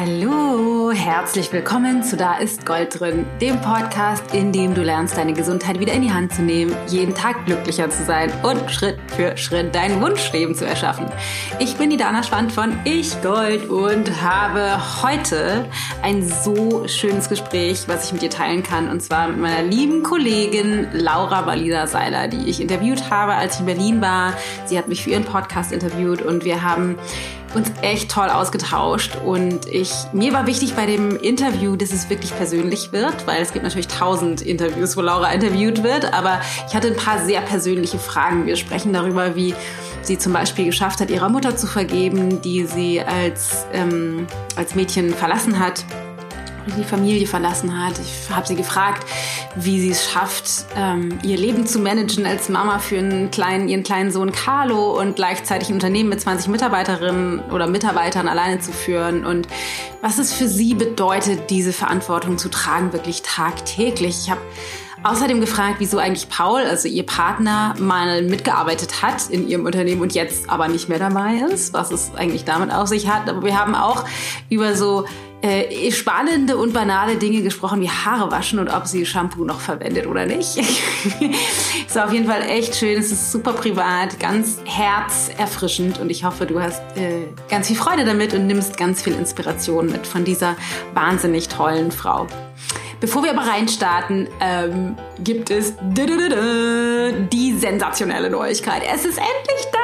Hallo, herzlich willkommen zu Da ist Gold drin, dem Podcast, in dem du lernst, deine Gesundheit wieder in die Hand zu nehmen, jeden Tag glücklicher zu sein und Schritt für Schritt dein Wunschleben zu erschaffen. Ich bin die Dana Schwand von Ich Gold und habe heute ein so schönes Gespräch, was ich mit dir teilen kann, und zwar mit meiner lieben Kollegin Laura Walida Seiler, die ich interviewt habe, als ich in Berlin war. Sie hat mich für ihren Podcast interviewt und wir haben uns echt toll ausgetauscht. Und ich, mir war wichtig bei dem Interview, dass es wirklich persönlich wird, weil es gibt natürlich tausend Interviews, wo Laura interviewt wird, aber ich hatte ein paar sehr persönliche Fragen. Wir sprechen darüber, wie sie zum Beispiel geschafft hat, ihrer Mutter zu vergeben, die sie als, ähm, als Mädchen verlassen hat die Familie verlassen hat. Ich habe sie gefragt, wie sie es schafft, ähm, ihr Leben zu managen als Mama für einen kleinen, ihren kleinen Sohn Carlo und gleichzeitig ein Unternehmen mit 20 Mitarbeiterinnen oder Mitarbeitern alleine zu führen und was es für sie bedeutet, diese Verantwortung zu tragen, wirklich tagtäglich. Ich habe Außerdem gefragt, wieso eigentlich Paul, also ihr Partner, mal mitgearbeitet hat in ihrem Unternehmen und jetzt aber nicht mehr dabei ist, was es eigentlich damit auf sich hat. Aber wir haben auch über so äh, spannende und banale Dinge gesprochen, wie Haare waschen und ob sie Shampoo noch verwendet oder nicht. ist auf jeden Fall echt schön. Es ist super privat, ganz herzerfrischend und ich hoffe, du hast äh, ganz viel Freude damit und nimmst ganz viel Inspiration mit von dieser wahnsinnig tollen Frau. Bevor wir aber reinstarten, ähm, gibt es die sensationelle Neuigkeit. Es ist endlich da!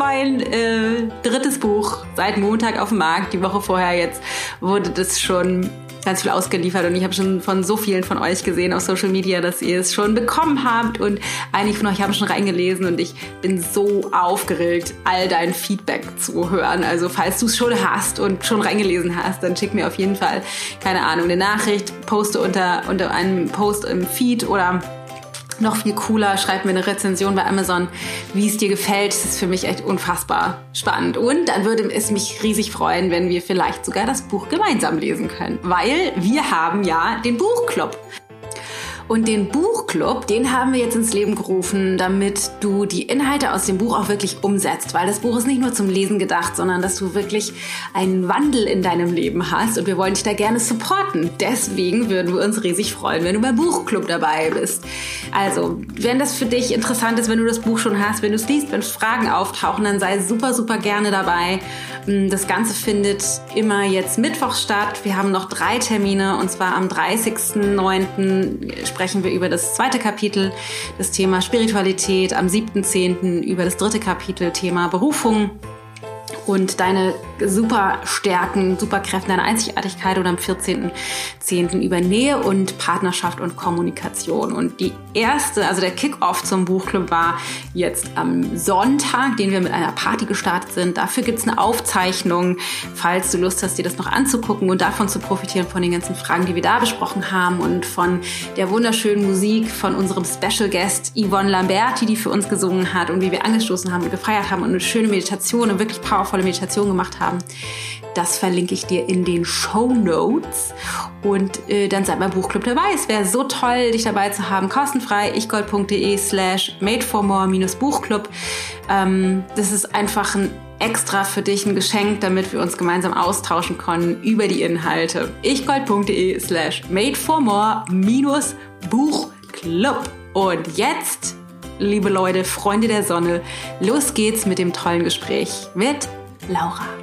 mein äh, drittes Buch seit Montag auf dem Markt. Die Woche vorher jetzt wurde das schon ganz viel ausgeliefert und ich habe schon von so vielen von euch gesehen auf Social Media, dass ihr es schon bekommen habt und einige von euch haben schon reingelesen und ich bin so aufgeregt, all dein Feedback zu hören. Also falls du es schon hast und schon reingelesen hast, dann schick mir auf jeden Fall, keine Ahnung, eine Nachricht, poste unter, unter einem Post im Feed oder noch viel cooler, schreib mir eine Rezension bei Amazon, wie es dir gefällt. Das ist für mich echt unfassbar spannend. Und dann würde es mich riesig freuen, wenn wir vielleicht sogar das Buch gemeinsam lesen können. Weil wir haben ja den Buchclub. Und den Buchclub, den haben wir jetzt ins Leben gerufen, damit du die Inhalte aus dem Buch auch wirklich umsetzt. Weil das Buch ist nicht nur zum Lesen gedacht, sondern dass du wirklich einen Wandel in deinem Leben hast. Und wir wollen dich da gerne supporten. Deswegen würden wir uns riesig freuen, wenn du beim Buchclub dabei bist. Also, wenn das für dich interessant ist, wenn du das Buch schon hast, wenn du es liest, wenn Fragen auftauchen, dann sei super, super gerne dabei. Mm, das Ganze findet immer jetzt Mittwoch statt. Wir haben noch drei Termine und zwar am 30.09. sprechen wir über das zweite Kapitel, das Thema Spiritualität, am 7.10. über das dritte Kapitel, Thema Berufung und deine super Stärken, super Kräfte, deine Einzigartigkeit und am 14.10. über Nähe und Partnerschaft und Kommunikation. Und die erste, also der Kickoff zum Buchclub war jetzt am Sonntag, den wir mit einer Party gestartet sind. Dafür gibt's eine Aufzeichnung, falls du Lust hast, dir das noch anzugucken und davon zu profitieren von den ganzen Fragen, die wir da besprochen haben und von der wunderschönen Musik von unserem Special Guest Yvonne Lamberti, die für uns gesungen hat und wie wir angestoßen haben und gefeiert haben und eine schöne Meditation und wirklich powervolle Meditation gemacht haben. Das verlinke ich dir in den Show Notes. Und äh, dann sei beim Buchclub dabei. Es wäre so toll, dich dabei zu haben. Kostenfrei ichgold.de slash made for more minus Buchclub. Ähm, das ist einfach ein extra für dich ein Geschenk, damit wir uns gemeinsam austauschen können über die Inhalte. ichgold.de slash made for more minus Buchclub. Und jetzt, liebe Leute, Freunde der Sonne, los geht's mit dem tollen Gespräch mit Laura.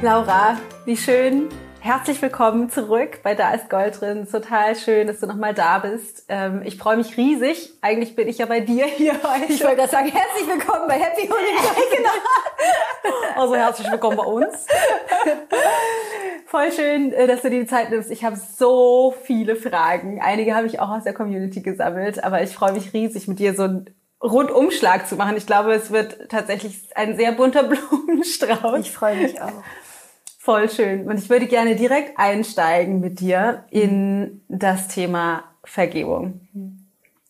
Laura, wie schön. Herzlich willkommen zurück bei Da ist Gold drin. Total schön, dass du nochmal da bist. Ähm, ich freue mich riesig. Eigentlich bin ich ja bei dir hier heute. Ich wollte gerade sagen, herzlich willkommen bei Happy Holiday. genau. Also herzlich willkommen bei uns. Voll schön, äh, dass du dir die Zeit nimmst. Ich habe so viele Fragen. Einige habe ich auch aus der Community gesammelt, aber ich freue mich riesig, mit dir so einen Rundumschlag zu machen. Ich glaube, es wird tatsächlich ein sehr bunter Blumenstrauß. Ich freue mich auch. Voll schön. Und ich würde gerne direkt einsteigen mit dir in das Thema Vergebung.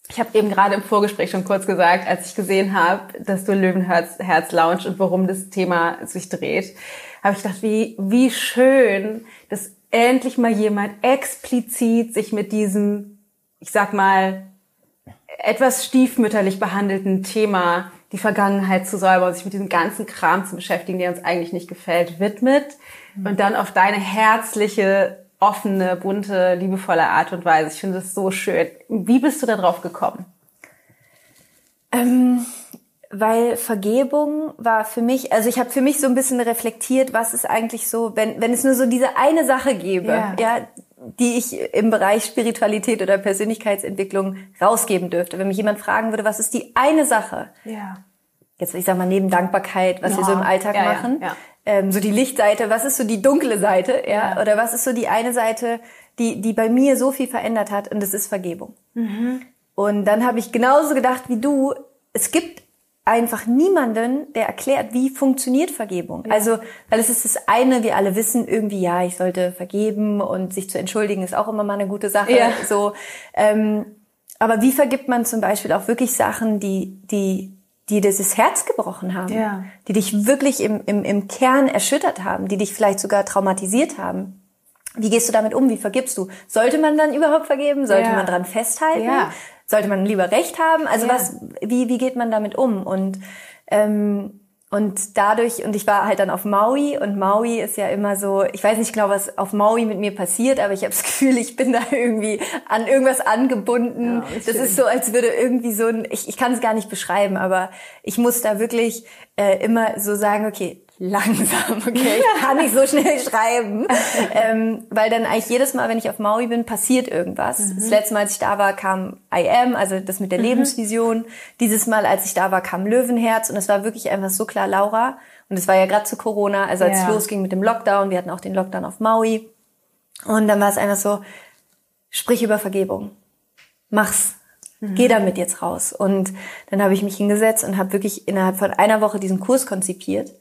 Ich habe eben gerade im Vorgespräch schon kurz gesagt, als ich gesehen habe, dass du Löwenherz Herz launch und worum das Thema sich dreht, habe ich gedacht, wie, wie schön, dass endlich mal jemand explizit sich mit diesem, ich sag mal, etwas stiefmütterlich behandelten Thema die Vergangenheit zu säubern, sich mit diesem ganzen Kram zu beschäftigen, der uns eigentlich nicht gefällt, widmet mhm. und dann auf deine herzliche, offene, bunte, liebevolle Art und Weise. Ich finde es so schön. Wie bist du da drauf gekommen? Ähm, weil Vergebung war für mich, also ich habe für mich so ein bisschen reflektiert, was ist eigentlich so, wenn, wenn es nur so diese eine Sache gäbe, ja. ja, die ich im Bereich Spiritualität oder Persönlichkeitsentwicklung rausgeben dürfte. Wenn mich jemand fragen würde, was ist die eine Sache? Ja. Jetzt, ich sag mal, neben Dankbarkeit, was ja. wir so im Alltag ja, machen, ja, ähm, so die Lichtseite, was ist so die dunkle Seite, ja? Oder was ist so die eine Seite, die, die bei mir so viel verändert hat und das ist Vergebung. Mhm. Und dann habe ich genauso gedacht wie du, es gibt einfach niemanden, der erklärt, wie funktioniert Vergebung. Ja. Also, weil es ist das eine, wir alle wissen irgendwie, ja, ich sollte vergeben und sich zu entschuldigen ist auch immer mal eine gute Sache. Ja. So, ähm, aber wie vergibt man zum Beispiel auch wirklich Sachen, die, die, die dieses Herz gebrochen haben, ja. die dich wirklich im, im, im Kern erschüttert haben, die dich vielleicht sogar traumatisiert haben? Wie gehst du damit um? Wie vergibst du? Sollte man dann überhaupt vergeben? Sollte man dran festhalten? Ja sollte man lieber Recht haben? Also ja. was, wie, wie geht man damit um? Und ähm, und dadurch, und ich war halt dann auf Maui und Maui ist ja immer so, ich weiß nicht genau, was auf Maui mit mir passiert, aber ich habe das Gefühl, ich bin da irgendwie an irgendwas angebunden. Ja, das ist so, als würde irgendwie so ein, ich, ich kann es gar nicht beschreiben, aber ich muss da wirklich äh, immer so sagen, okay, langsam, okay, ich kann nicht so schnell schreiben, ähm, weil dann eigentlich jedes Mal, wenn ich auf Maui bin, passiert irgendwas. Mhm. Das letzte Mal, als ich da war, kam I Am, also das mit der mhm. Lebensvision. Dieses Mal, als ich da war, kam Löwenherz und es war wirklich einfach so klar Laura. Und es war ja gerade zu Corona, also als ja. es losging mit dem Lockdown, wir hatten auch den Lockdown auf Maui. Und dann war es einfach so, sprich über Vergebung. Mach's. Mhm. Geh damit jetzt raus. Und dann habe ich mich hingesetzt und habe wirklich innerhalb von einer Woche diesen Kurs konzipiert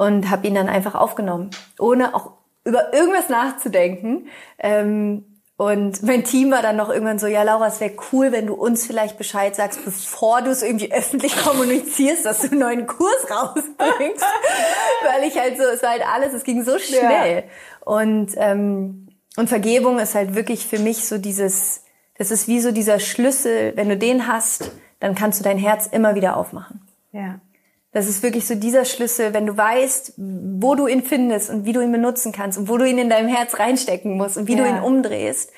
und habe ihn dann einfach aufgenommen, ohne auch über irgendwas nachzudenken. Ähm, und mein Team war dann noch irgendwann so, ja Laura, es wäre cool, wenn du uns vielleicht Bescheid sagst, bevor du es irgendwie öffentlich kommunizierst, dass du einen neuen Kurs rausbringst. Weil ich halt so, es war halt alles, es ging so schnell. Ja. Und, ähm, und Vergebung ist halt wirklich für mich so dieses, das ist wie so dieser Schlüssel, wenn du den hast, dann kannst du dein Herz immer wieder aufmachen. Ja. Das ist wirklich so dieser Schlüssel, wenn du weißt, wo du ihn findest und wie du ihn benutzen kannst und wo du ihn in deinem Herz reinstecken musst und wie ja. du ihn umdrehst,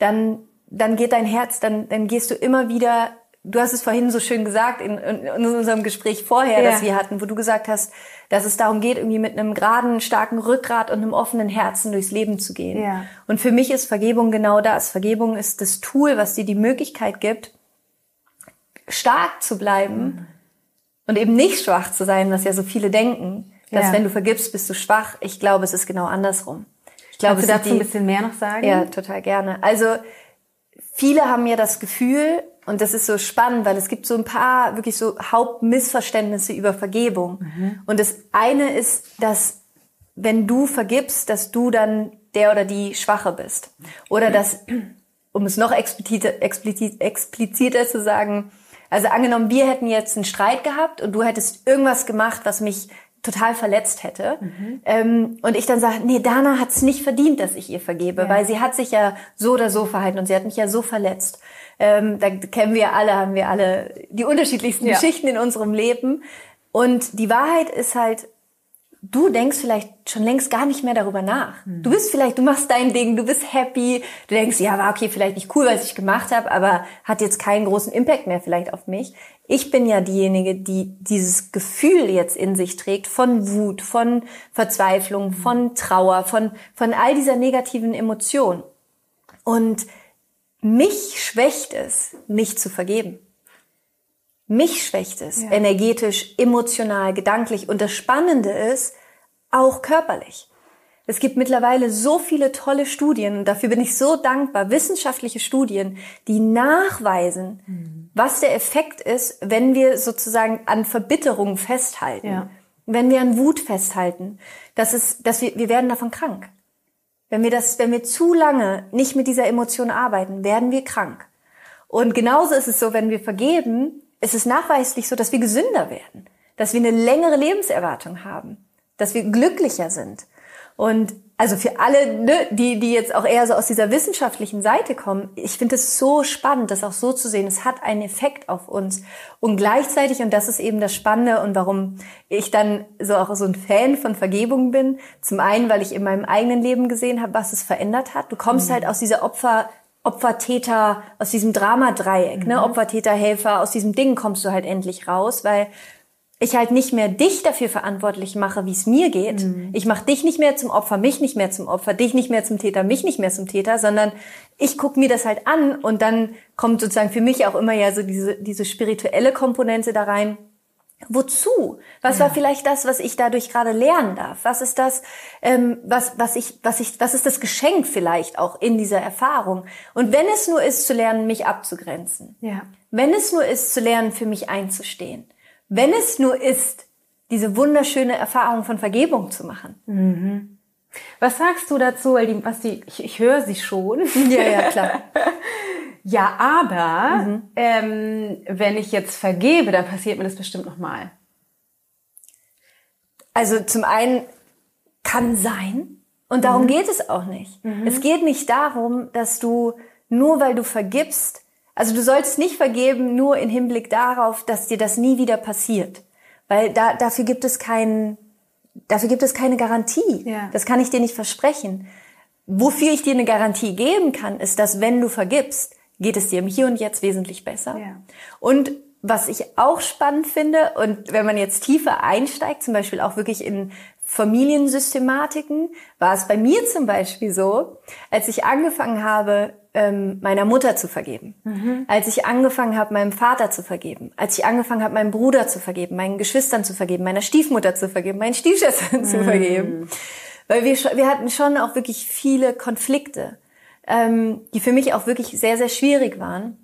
dann, dann geht dein Herz, dann, dann gehst du immer wieder, du hast es vorhin so schön gesagt in, in, in unserem Gespräch vorher, ja. das wir hatten, wo du gesagt hast, dass es darum geht, irgendwie mit einem geraden, starken Rückgrat und einem offenen Herzen durchs Leben zu gehen. Ja. Und für mich ist Vergebung genau das. Vergebung ist das Tool, was dir die Möglichkeit gibt, stark zu bleiben, mhm und eben nicht schwach zu sein, was ja so viele denken, dass ja. wenn du vergibst, bist du schwach. Ich glaube, es ist genau andersrum. Ich glaube, Kannst du dazu die, ein bisschen mehr noch sagen? Ja, total gerne. Also viele haben ja das Gefühl, und das ist so spannend, weil es gibt so ein paar wirklich so Hauptmissverständnisse über Vergebung. Mhm. Und das eine ist, dass wenn du vergibst, dass du dann der oder die Schwache bist. Oder dass, um es noch expliziter, explizit, expliziter zu sagen, also angenommen, wir hätten jetzt einen Streit gehabt und du hättest irgendwas gemacht, was mich total verletzt hätte. Mhm. Ähm, und ich dann sage, nee, Dana hat es nicht verdient, dass ich ihr vergebe, ja. weil sie hat sich ja so oder so verhalten und sie hat mich ja so verletzt. Ähm, da kennen wir alle, haben wir alle die unterschiedlichsten ja. Geschichten in unserem Leben. Und die Wahrheit ist halt, du denkst vielleicht schon längst gar nicht mehr darüber nach. Mhm. Du bist vielleicht, du machst dein Ding, du bist happy, du denkst, ja, war okay, vielleicht nicht cool, was ich gemacht habe, aber hat jetzt keinen großen Impact mehr vielleicht auf mich. Ich bin ja diejenige, die dieses Gefühl jetzt in sich trägt von Wut, von Verzweiflung, mhm. von Trauer, von, von all dieser negativen Emotion. Und mich schwächt es, mich zu vergeben. Mich schwächt es ja. energetisch, emotional, gedanklich. Und das Spannende ist, auch körperlich. Es gibt mittlerweile so viele tolle Studien, und dafür bin ich so dankbar, wissenschaftliche Studien, die nachweisen, mhm. was der Effekt ist, wenn wir sozusagen an Verbitterung festhalten, ja. wenn wir an Wut festhalten, dass es, dass wir, wir werden davon krank. Wenn wir das, wenn wir zu lange nicht mit dieser Emotion arbeiten, werden wir krank. Und genauso ist es so, wenn wir vergeben, es ist nachweislich so, dass wir gesünder werden, dass wir eine längere Lebenserwartung haben, dass wir glücklicher sind. Und also für alle, ne, die, die jetzt auch eher so aus dieser wissenschaftlichen Seite kommen, ich finde es so spannend, das auch so zu sehen. Es hat einen Effekt auf uns. Und gleichzeitig, und das ist eben das Spannende und warum ich dann so auch so ein Fan von Vergebung bin, zum einen, weil ich in meinem eigenen Leben gesehen habe, was es verändert hat. Du kommst mhm. halt aus dieser Opfer, Opfer-Täter, aus diesem Drama-Dreieck, ne? mhm. ne? Opfer, Täter, Helfer, aus diesem Ding kommst du halt endlich raus, weil ich halt nicht mehr dich dafür verantwortlich mache, wie es mir geht. Mhm. Ich mache dich nicht mehr zum Opfer, mich nicht mehr zum Opfer, dich nicht mehr zum Täter, mich nicht mehr zum Täter, sondern ich gucke mir das halt an und dann kommt sozusagen für mich auch immer ja so diese, diese spirituelle Komponente da rein. Wozu? Was ja. war vielleicht das, was ich dadurch gerade lernen darf? Was ist das, ähm, was, was ich, was ich, was ist das Geschenk vielleicht auch in dieser Erfahrung? Und wenn es nur ist, zu lernen, mich abzugrenzen. Ja. Wenn es nur ist, zu lernen, für mich einzustehen wenn es nur ist, diese wunderschöne Erfahrung von Vergebung zu machen. Mhm. Was sagst du dazu? Weil die, was die, ich, ich höre sie schon. Ja, ja, klar. ja, aber mhm. ähm, wenn ich jetzt vergebe, dann passiert mir das bestimmt nochmal. Also zum einen kann sein und darum mhm. geht es auch nicht. Mhm. Es geht nicht darum, dass du nur weil du vergibst, also du sollst nicht vergeben nur in Hinblick darauf, dass dir das nie wieder passiert. Weil da, dafür gibt es keinen, dafür gibt es keine Garantie. Ja. Das kann ich dir nicht versprechen. Wofür ich dir eine Garantie geben kann, ist, dass wenn du vergibst, geht es dir im Hier und Jetzt wesentlich besser. Ja. Und was ich auch spannend finde, und wenn man jetzt tiefer einsteigt, zum Beispiel auch wirklich in Familiensystematiken, war es bei mir zum Beispiel so, als ich angefangen habe, ähm, meiner Mutter zu vergeben, mhm. als ich angefangen habe, meinem Vater zu vergeben, als ich angefangen habe, meinem Bruder zu vergeben, meinen Geschwistern zu vergeben, meiner Stiefmutter zu vergeben, meinen Stiefschwestern mhm. zu vergeben. Weil wir, wir hatten schon auch wirklich viele Konflikte, ähm, die für mich auch wirklich sehr, sehr schwierig waren.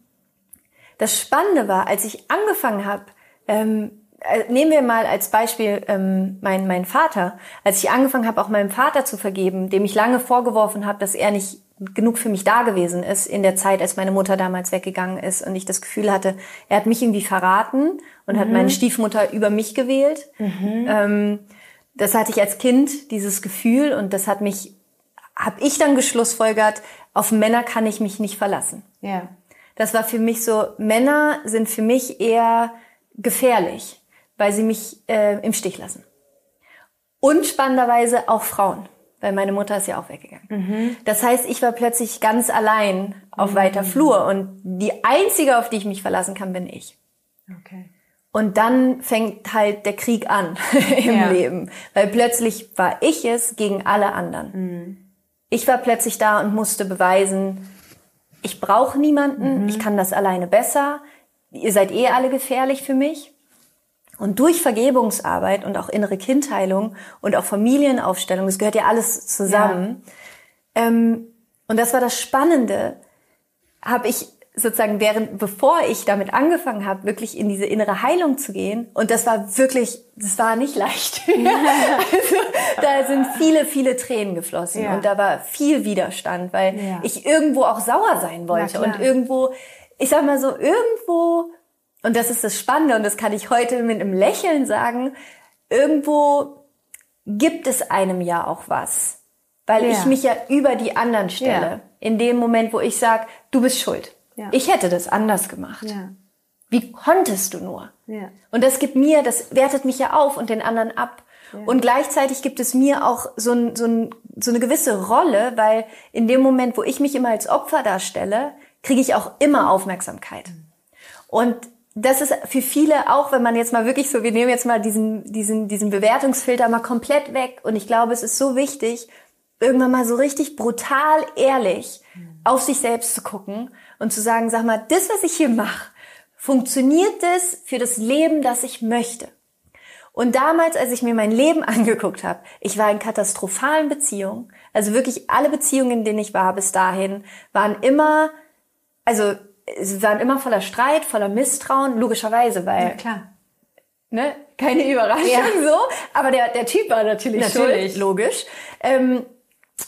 Das Spannende war, als ich angefangen habe, ähm, äh, nehmen wir mal als Beispiel ähm, meinen mein Vater. Als ich angefangen habe, auch meinem Vater zu vergeben, dem ich lange vorgeworfen habe, dass er nicht genug für mich da gewesen ist in der Zeit, als meine Mutter damals weggegangen ist und ich das Gefühl hatte, er hat mich irgendwie verraten und mhm. hat meine Stiefmutter über mich gewählt. Mhm. Ähm, das hatte ich als Kind, dieses Gefühl und das hat mich, habe ich dann geschlussfolgert, auf Männer kann ich mich nicht verlassen. Ja. Das war für mich so, Männer sind für mich eher gefährlich, weil sie mich äh, im Stich lassen. Und spannenderweise auch Frauen weil meine Mutter ist ja auch weggegangen. Mhm. Das heißt, ich war plötzlich ganz allein auf mhm. weiter Flur und die einzige, auf die ich mich verlassen kann, bin ich. Okay. Und dann fängt halt der Krieg an im ja. Leben, weil plötzlich war ich es gegen alle anderen. Mhm. Ich war plötzlich da und musste beweisen, ich brauche niemanden, mhm. ich kann das alleine besser, ihr seid eh alle gefährlich für mich. Und durch Vergebungsarbeit und auch innere Kindheilung und auch Familienaufstellung, das gehört ja alles zusammen. Ja. Ähm, und das war das Spannende, habe ich sozusagen während, bevor ich damit angefangen habe, wirklich in diese innere Heilung zu gehen. Und das war wirklich, das war nicht leicht. also, da sind viele, viele Tränen geflossen ja. und da war viel Widerstand, weil ja. ich irgendwo auch sauer sein wollte und irgendwo, ich sag mal so, irgendwo und das ist das Spannende und das kann ich heute mit einem Lächeln sagen, irgendwo gibt es einem ja auch was. Weil ja. ich mich ja über die anderen stelle. In dem Moment, wo ich sage, du bist schuld. Ja. Ich hätte das anders gemacht. Wie konntest du nur? Und das gibt mir, das wertet mich ja auf und den anderen ab. Und gleichzeitig gibt es mir auch so, ein, so, ein, so eine gewisse Rolle, weil in dem Moment, wo ich mich immer als Opfer darstelle, kriege ich auch immer Aufmerksamkeit. Mhm. Und das ist für viele auch, wenn man jetzt mal wirklich so, wir nehmen jetzt mal diesen, diesen, diesen Bewertungsfilter mal komplett weg. Und ich glaube, es ist so wichtig, irgendwann mal so richtig brutal ehrlich auf sich selbst zu gucken und zu sagen, sag mal, das, was ich hier mache, funktioniert das für das Leben, das ich möchte? Und damals, als ich mir mein Leben angeguckt habe, ich war in katastrophalen Beziehungen. Also wirklich alle Beziehungen, in denen ich war bis dahin, waren immer, also sie waren immer voller Streit, voller Misstrauen, logischerweise, weil. Ja, klar. Ne? Keine Überraschung ja. so. Aber der, der Typ war natürlich, natürlich. schuld, logisch. Ähm,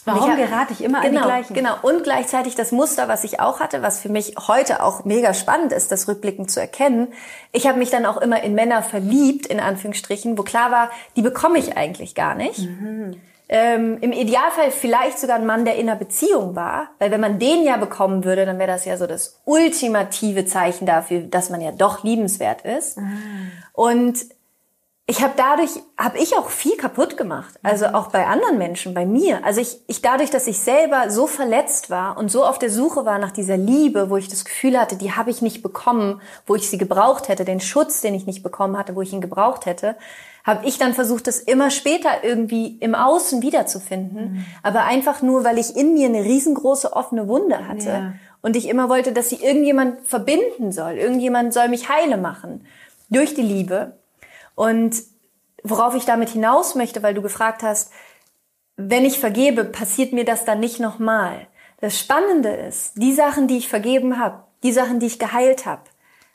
Warum ich, gerate ich immer genau, an die gleichen? Genau. Und gleichzeitig das Muster, was ich auch hatte, was für mich heute auch mega spannend ist, das rückblickend zu erkennen. Ich habe mich dann auch immer in Männer verliebt, in Anführungsstrichen, wo klar war, die bekomme ich eigentlich gar nicht. Mhm. ähm, im Idealfall vielleicht sogar ein Mann, der in einer Beziehung war, weil wenn man den ja bekommen würde, dann wäre das ja so das ultimative Zeichen dafür, dass man ja doch liebenswert ist. Mhm. Und ich habe dadurch, habe ich auch viel kaputt gemacht. Also auch bei anderen Menschen, bei mir. Also ich, ich dadurch, dass ich selber so verletzt war und so auf der Suche war nach dieser Liebe, wo ich das Gefühl hatte, die habe ich nicht bekommen, wo ich sie gebraucht hätte, den Schutz, den ich nicht bekommen hatte, wo ich ihn gebraucht hätte, habe ich dann versucht, das immer später irgendwie im Außen wiederzufinden. Mhm. Aber einfach nur, weil ich in mir eine riesengroße offene Wunde hatte. Ja. Und ich immer wollte, dass sie irgendjemand verbinden soll. Irgendjemand soll mich heile machen. Durch die Liebe. Und worauf ich damit hinaus möchte, weil du gefragt hast, wenn ich vergebe, passiert mir das dann nicht nochmal. Das Spannende ist, die Sachen, die ich vergeben habe, die Sachen, die ich geheilt habe,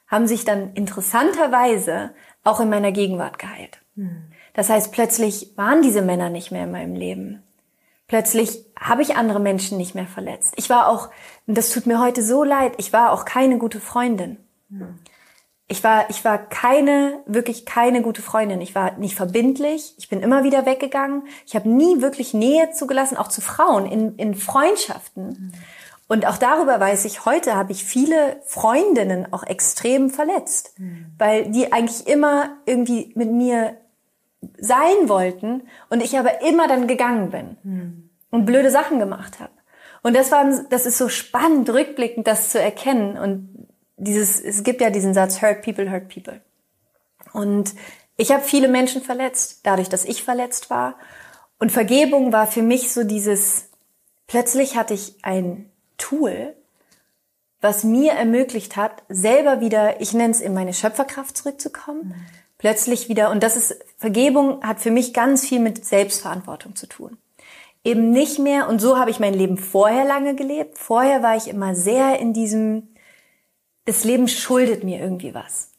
haben sich dann interessanterweise auch in meiner Gegenwart geheilt. Hm. Das heißt, plötzlich waren diese Männer nicht mehr in meinem Leben. Plötzlich habe ich andere Menschen nicht mehr verletzt. Ich war auch, und das tut mir heute so leid, ich war auch keine gute Freundin. Hm ich war, ich war keine, wirklich keine gute Freundin. Ich war nicht verbindlich. Ich bin immer wieder weggegangen. Ich habe nie wirklich Nähe zugelassen, auch zu Frauen in, in Freundschaften. Mhm. Und auch darüber weiß ich, heute habe ich viele Freundinnen auch extrem verletzt, mhm. weil die eigentlich immer irgendwie mit mir sein wollten und ich aber immer dann gegangen bin mhm. und blöde Sachen gemacht habe. Und das war, das ist so spannend, rückblickend das zu erkennen und dieses, es gibt ja diesen Satz, hurt people, hurt people. Und ich habe viele Menschen verletzt, dadurch, dass ich verletzt war. Und Vergebung war für mich so dieses, plötzlich hatte ich ein Tool, was mir ermöglicht hat, selber wieder, ich nenne es in meine Schöpferkraft zurückzukommen. Mhm. Plötzlich wieder, und das ist, Vergebung hat für mich ganz viel mit Selbstverantwortung zu tun. Eben nicht mehr, und so habe ich mein Leben vorher lange gelebt. Vorher war ich immer sehr in diesem, das Leben schuldet mir irgendwie was.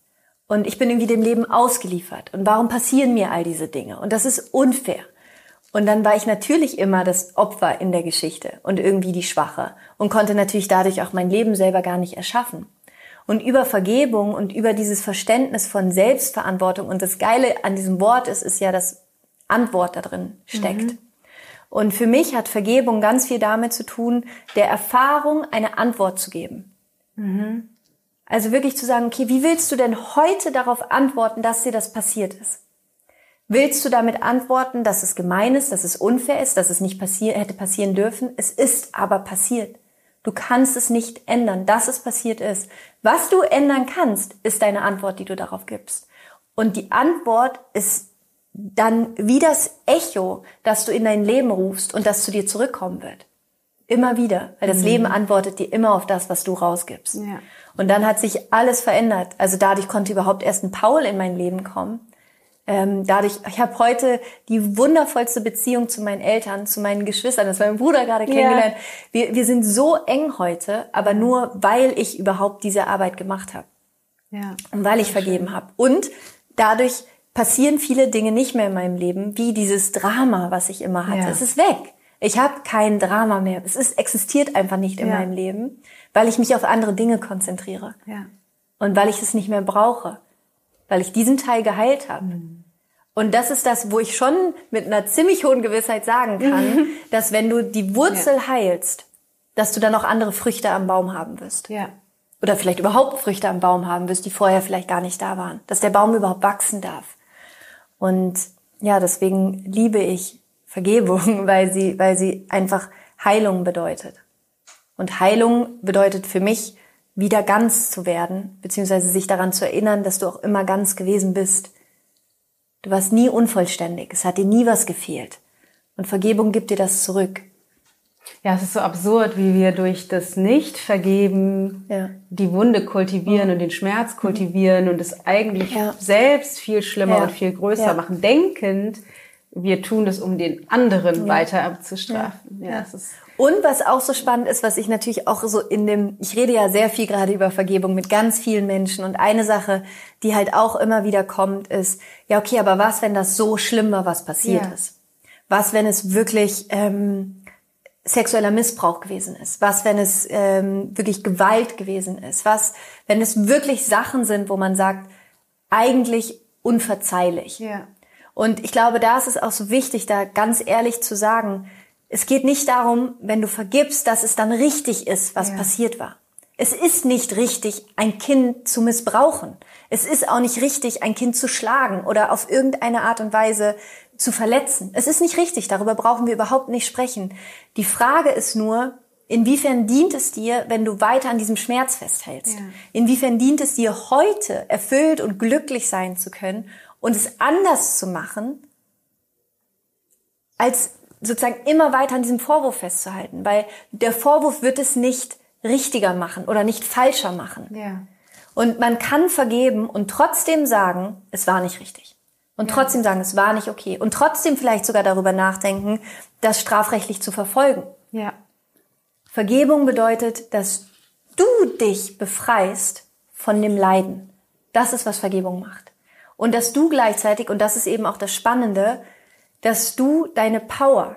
Und ich bin irgendwie dem Leben ausgeliefert. Und warum passieren mir all diese Dinge? Und das ist unfair. Und dann war ich natürlich immer das Opfer in der Geschichte und irgendwie die Schwache und konnte natürlich dadurch auch mein Leben selber gar nicht erschaffen. Und über Vergebung und über dieses Verständnis von Selbstverantwortung und das Geile an diesem Wort ist, ist ja, dass Antwort da drin steckt. Mhm. Und für mich hat Vergebung ganz viel damit zu tun, der Erfahrung eine Antwort zu geben. Mhm. Also wirklich zu sagen, okay, wie willst du denn heute darauf antworten, dass dir das passiert ist? Willst du damit antworten, dass es gemein ist, dass es unfair ist, dass es nicht passier hätte passieren dürfen? Es ist aber passiert. Du kannst es nicht ändern, dass es passiert ist. Was du ändern kannst, ist deine Antwort, die du darauf gibst. Und die Antwort ist dann wie das Echo, das du in dein Leben rufst und das zu dir zurückkommen wird. Immer wieder, weil das mhm. Leben antwortet dir immer auf das, was du rausgibst. Ja. Und dann hat sich alles verändert. Also dadurch konnte überhaupt erst ein Paul in mein Leben kommen. Ähm, dadurch, ich habe heute die wundervollste Beziehung zu meinen Eltern, zu meinen Geschwistern, das war mein Bruder gerade kennengelernt. Ja. Wir, wir sind so eng heute, aber nur weil ich überhaupt diese Arbeit gemacht habe. Ja. Und weil ich vergeben habe. Und dadurch passieren viele Dinge nicht mehr in meinem Leben, wie dieses Drama, was ich immer hatte. Ja. Es ist weg. Ich habe kein Drama mehr. Es ist, existiert einfach nicht in ja. meinem Leben weil ich mich auf andere Dinge konzentriere. Ja. Und weil ich es nicht mehr brauche. Weil ich diesen Teil geheilt habe. Mhm. Und das ist das, wo ich schon mit einer ziemlich hohen Gewissheit sagen kann, mhm. dass wenn du die Wurzel ja. heilst, dass du dann auch andere Früchte am Baum haben wirst. Ja. Oder vielleicht überhaupt Früchte am Baum haben wirst, die vorher vielleicht gar nicht da waren. Dass der Baum überhaupt wachsen darf. Und ja, deswegen liebe ich Vergebung, weil sie, weil sie einfach Heilung bedeutet. Und Heilung bedeutet für mich, wieder ganz zu werden, beziehungsweise sich daran zu erinnern, dass du auch immer ganz gewesen bist. Du warst nie unvollständig, es hat dir nie was gefehlt. Und Vergebung gibt dir das zurück. Ja, es ist so absurd, wie wir durch das Nicht-Vergeben ja. die Wunde kultivieren mhm. und den Schmerz kultivieren mhm. und es eigentlich ja. selbst viel schlimmer ja. und viel größer machen, denkend, wir tun das, um den anderen weiter abzustrafen. Ja, ist und was auch so spannend ist, was ich natürlich auch so in dem, ich rede ja sehr viel gerade über Vergebung mit ganz vielen Menschen und eine Sache, die halt auch immer wieder kommt, ist, ja okay, aber was, wenn das so schlimm war, was passiert ja. ist? Was, wenn es wirklich ähm, sexueller Missbrauch gewesen ist? Was, wenn es ähm, wirklich Gewalt gewesen ist? Was, wenn es wirklich Sachen sind, wo man sagt, eigentlich unverzeihlich? Ja. Und ich glaube, da ist es auch so wichtig, da ganz ehrlich zu sagen, es geht nicht darum, wenn du vergibst, dass es dann richtig ist, was ja. passiert war. Es ist nicht richtig, ein Kind zu missbrauchen. Es ist auch nicht richtig, ein Kind zu schlagen oder auf irgendeine Art und Weise zu verletzen. Es ist nicht richtig, darüber brauchen wir überhaupt nicht sprechen. Die Frage ist nur, inwiefern dient es dir, wenn du weiter an diesem Schmerz festhältst? Ja. Inwiefern dient es dir heute, erfüllt und glücklich sein zu können und es anders zu machen, als sozusagen immer weiter an diesem Vorwurf festzuhalten, weil der Vorwurf wird es nicht richtiger machen oder nicht falscher machen. Ja. Und man kann vergeben und trotzdem sagen, es war nicht richtig. Und ja. trotzdem sagen, es war nicht okay. Und trotzdem vielleicht sogar darüber nachdenken, das strafrechtlich zu verfolgen. Ja. Vergebung bedeutet, dass du dich befreist von dem Leiden. Das ist, was Vergebung macht. Und dass du gleichzeitig, und das ist eben auch das Spannende, dass du deine Power,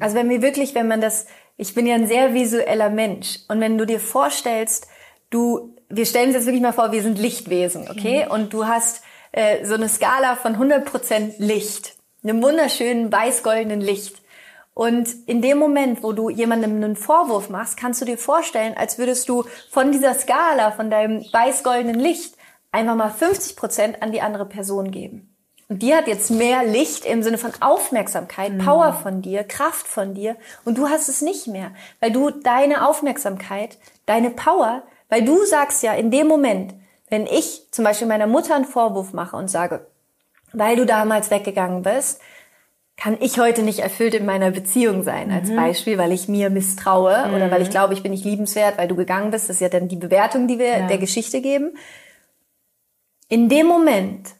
also wenn wir wirklich, wenn man das, ich bin ja ein sehr visueller Mensch, und wenn du dir vorstellst, du, wir stellen uns jetzt wirklich mal vor, wir sind Lichtwesen, okay? Mhm. Und du hast äh, so eine Skala von 100% Licht, einem wunderschönen weiß-goldenen Licht. Und in dem Moment, wo du jemandem einen Vorwurf machst, kannst du dir vorstellen, als würdest du von dieser Skala, von deinem weiß-goldenen Licht, einfach mal 50% an die andere Person geben. Und die hat jetzt mehr Licht im Sinne von Aufmerksamkeit, mhm. Power von dir, Kraft von dir. Und du hast es nicht mehr, weil du deine Aufmerksamkeit, deine Power, weil du sagst ja in dem Moment, wenn ich zum Beispiel meiner Mutter einen Vorwurf mache und sage, weil du damals weggegangen bist, kann ich heute nicht erfüllt in meiner Beziehung sein, als mhm. Beispiel, weil ich mir misstraue mhm. oder weil ich glaube, ich bin nicht liebenswert, weil du gegangen bist. Das ist ja dann die Bewertung, die wir ja. der Geschichte geben. In dem Moment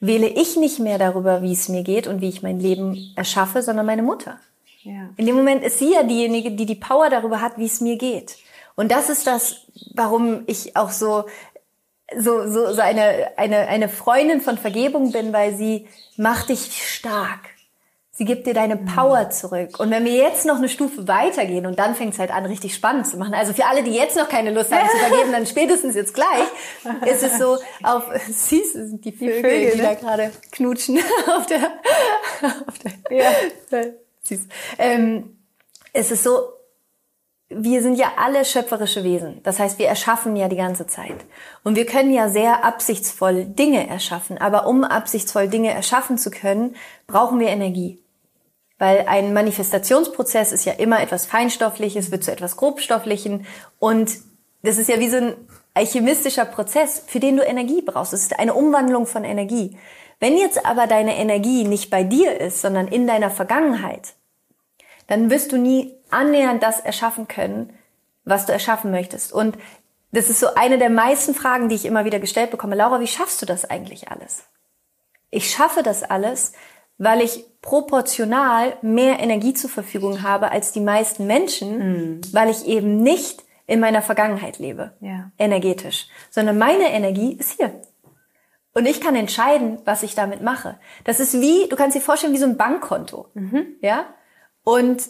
wähle ich nicht mehr darüber, wie es mir geht und wie ich mein Leben erschaffe, sondern meine Mutter. Ja. In dem Moment ist sie ja diejenige, die die Power darüber hat, wie es mir geht. Und das ist das, warum ich auch so so, so, so eine, eine, eine Freundin von Vergebung bin, weil sie macht dich stark. Sie gibt dir deine Power zurück. Und wenn wir jetzt noch eine Stufe weitergehen und dann fängt es halt an, richtig spannend zu machen. Also für alle, die jetzt noch keine Lust haben zu vergeben, dann spätestens jetzt gleich, ist es so auf, siehst du, sind die Vögel, die, Vögel, die ne? da gerade knutschen auf der, auf der, ja. Süß. Ähm, es ist so, wir sind ja alle schöpferische Wesen. Das heißt, wir erschaffen ja die ganze Zeit. Und wir können ja sehr absichtsvoll Dinge erschaffen. Aber um absichtsvoll Dinge erschaffen zu können, brauchen wir Energie. Weil ein Manifestationsprozess ist ja immer etwas Feinstoffliches, wird zu etwas Grobstofflichen. Und das ist ja wie so ein alchemistischer Prozess, für den du Energie brauchst. Es ist eine Umwandlung von Energie. Wenn jetzt aber deine Energie nicht bei dir ist, sondern in deiner Vergangenheit, dann wirst du nie annähernd das erschaffen können, was du erschaffen möchtest. Und das ist so eine der meisten Fragen, die ich immer wieder gestellt bekomme. Laura, wie schaffst du das eigentlich alles? Ich schaffe das alles, weil ich proportional mehr Energie zur Verfügung habe als die meisten Menschen, mhm. weil ich eben nicht in meiner Vergangenheit lebe, ja. energetisch, sondern meine Energie ist hier. Und ich kann entscheiden, was ich damit mache. Das ist wie, du kannst dir vorstellen, wie so ein Bankkonto. Mhm. Ja? Und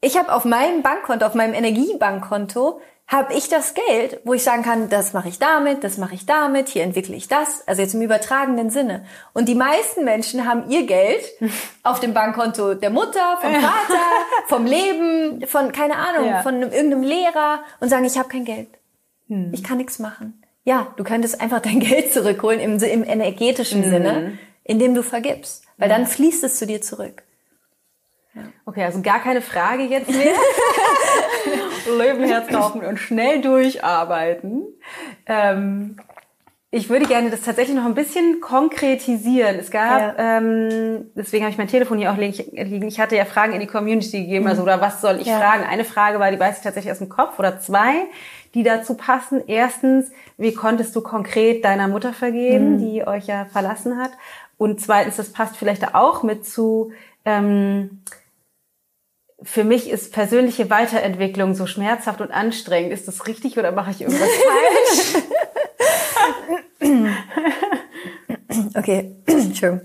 ich habe auf meinem Bankkonto, auf meinem Energiebankkonto, habe ich das Geld, wo ich sagen kann, das mache ich damit, das mache ich damit, hier entwickle ich das, also jetzt im übertragenen Sinne. Und die meisten Menschen haben ihr Geld auf dem Bankkonto der Mutter, vom Vater, vom Leben, von keine Ahnung, ja. von irgendeinem Lehrer und sagen, ich habe kein Geld. Hm. Ich kann nichts machen. Ja, du könntest einfach dein Geld zurückholen im, im energetischen mhm. Sinne, indem du vergibst, weil dann fließt es zu dir zurück. Okay, also gar keine Frage jetzt mehr. Löwenherz kaufen und schnell durcharbeiten. Ähm, ich würde gerne das tatsächlich noch ein bisschen konkretisieren. Es gab, ja. ähm, deswegen habe ich mein Telefon hier auch liegen. Ich hatte ja Fragen in die Community gegeben, also oder was soll ich ja. fragen? Eine Frage war, die weiß ich tatsächlich aus dem Kopf oder zwei, die dazu passen. Erstens, wie konntest du konkret deiner Mutter vergeben, mhm. die euch ja verlassen hat? Und zweitens, das passt vielleicht auch mit zu ähm, für mich ist persönliche Weiterentwicklung so schmerzhaft und anstrengend. Ist das richtig oder mache ich irgendwas falsch? okay, schön.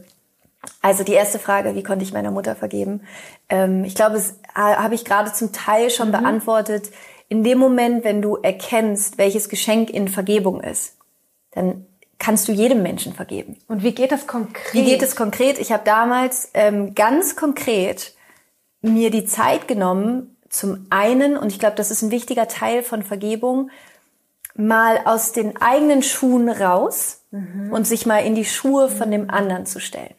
Also die erste Frage, wie konnte ich meiner Mutter vergeben? Ähm, ich glaube, es habe ich gerade zum Teil schon mhm. beantwortet. In dem Moment, wenn du erkennst, welches Geschenk in Vergebung ist, dann kannst du jedem Menschen vergeben. Und wie geht das konkret? Wie geht es konkret? Ich habe damals ähm, ganz konkret mir die Zeit genommen, zum einen, und ich glaube, das ist ein wichtiger Teil von Vergebung, mal aus den eigenen Schuhen raus mhm. und sich mal in die Schuhe von dem anderen zu stellen.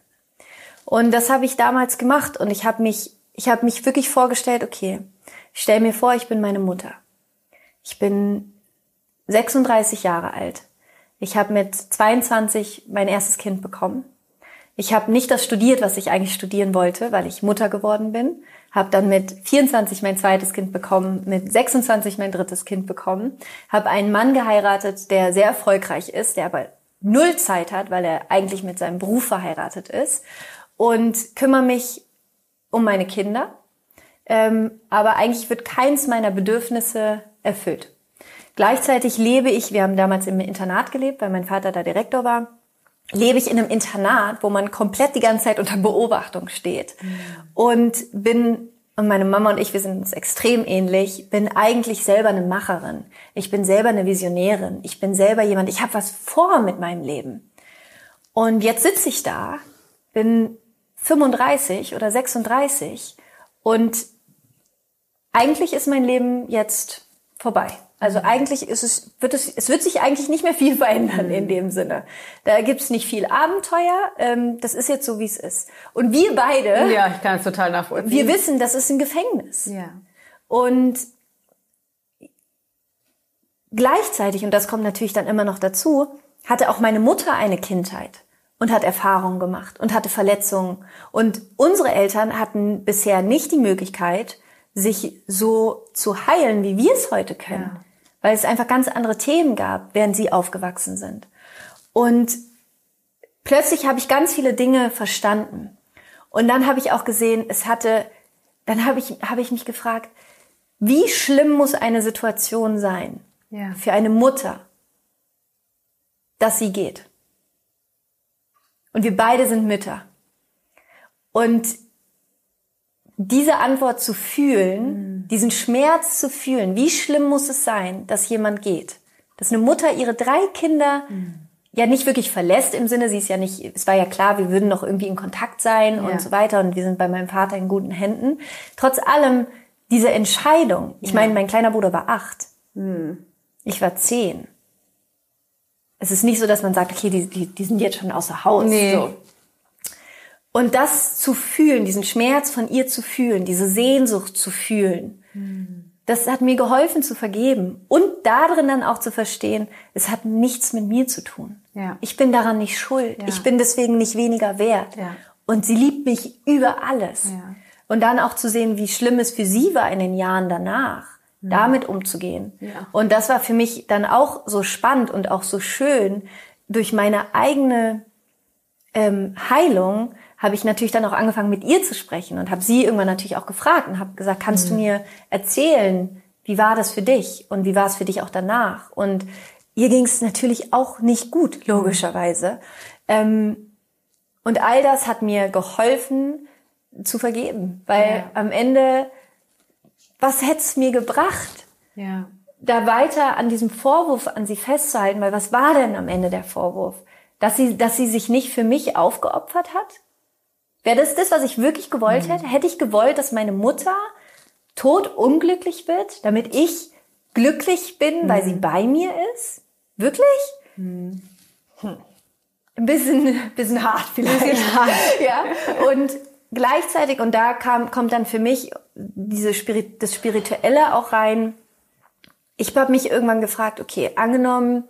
Und das habe ich damals gemacht und ich habe mich, ich habe mich wirklich vorgestellt, okay, ich stell mir vor, ich bin meine Mutter. Ich bin 36 Jahre alt. Ich habe mit 22 mein erstes Kind bekommen. Ich habe nicht das studiert, was ich eigentlich studieren wollte, weil ich Mutter geworden bin. Habe dann mit 24 mein zweites Kind bekommen, mit 26 mein drittes Kind bekommen. Habe einen Mann geheiratet, der sehr erfolgreich ist, der aber null Zeit hat, weil er eigentlich mit seinem Beruf verheiratet ist. Und kümmere mich um meine Kinder. Ähm, aber eigentlich wird keins meiner Bedürfnisse erfüllt. Gleichzeitig lebe ich, wir haben damals im Internat gelebt, weil mein Vater da Direktor war, lebe ich in einem Internat, wo man komplett die ganze Zeit unter Beobachtung steht. Und bin, und meine Mama und ich, wir sind uns extrem ähnlich, bin eigentlich selber eine Macherin. Ich bin selber eine Visionärin. Ich bin selber jemand, ich habe was vor mit meinem Leben. Und jetzt sitze ich da, bin 35 oder 36 und eigentlich ist mein Leben jetzt vorbei. Also eigentlich ist es, wird es, es wird sich eigentlich nicht mehr viel verändern in dem Sinne. Da gibt's nicht viel Abenteuer. Ähm, das ist jetzt so, wie es ist. Und wir beide. Ja, ich kann es total nachvollziehen. Wir wissen, das ist ein Gefängnis. Ja. Und gleichzeitig, und das kommt natürlich dann immer noch dazu, hatte auch meine Mutter eine Kindheit und hat Erfahrungen gemacht und hatte Verletzungen. Und unsere Eltern hatten bisher nicht die Möglichkeit, sich so zu heilen, wie wir es heute können. Ja weil es einfach ganz andere Themen gab, während sie aufgewachsen sind. Und plötzlich habe ich ganz viele Dinge verstanden. Und dann habe ich auch gesehen, es hatte, dann habe ich, habe ich mich gefragt, wie schlimm muss eine Situation sein ja. für eine Mutter, dass sie geht. Und wir beide sind Mütter. Und diese Antwort zu fühlen, mhm. diesen Schmerz zu fühlen, wie schlimm muss es sein, dass jemand geht? Dass eine Mutter ihre drei Kinder mhm. ja nicht wirklich verlässt im Sinne, sie ist ja nicht, es war ja klar, wir würden noch irgendwie in Kontakt sein ja. und so weiter und wir sind bei meinem Vater in guten Händen. Trotz allem diese Entscheidung, ich ja. meine, mein kleiner Bruder war acht, mhm. ich war zehn. Es ist nicht so, dass man sagt, okay, die, die, die sind jetzt schon außer Haus. Nee. So. Und das zu fühlen, diesen Schmerz von ihr zu fühlen, diese Sehnsucht zu fühlen, mhm. das hat mir geholfen zu vergeben und darin dann auch zu verstehen, es hat nichts mit mir zu tun. Ja. Ich bin daran nicht schuld. Ja. Ich bin deswegen nicht weniger wert. Ja. Und sie liebt mich über alles. Und dann auch zu sehen, wie schlimm es für sie war in den Jahren danach, mhm. damit umzugehen. Und das war für mich dann auch so spannend und auch so schön, durch meine eigene ähm, Heilung habe ich natürlich dann auch angefangen, mit ihr zu sprechen und habe sie irgendwann natürlich auch gefragt und habe gesagt, kannst mhm. du mir erzählen, wie war das für dich und wie war es für dich auch danach? Und ihr ging es natürlich auch nicht gut, logischerweise. Ähm, und all das hat mir geholfen zu vergeben, weil ja. am Ende, was hätte es mir gebracht? Ja. Da weiter an diesem Vorwurf an sie festzuhalten, weil was war denn am Ende der Vorwurf? Dass sie, dass sie sich nicht für mich aufgeopfert hat? Wäre das das, was ich wirklich gewollt mhm. hätte? Hätte ich gewollt, dass meine Mutter tot unglücklich wird, damit ich glücklich bin, mhm. weil sie mhm. bei mir ist? Wirklich? Mhm. Hm. Ein bisschen, bisschen hart vielleicht. Ja. Und gleichzeitig, und da kam, kommt dann für mich diese Spirit, das Spirituelle auch rein. Ich habe mich irgendwann gefragt, okay, angenommen,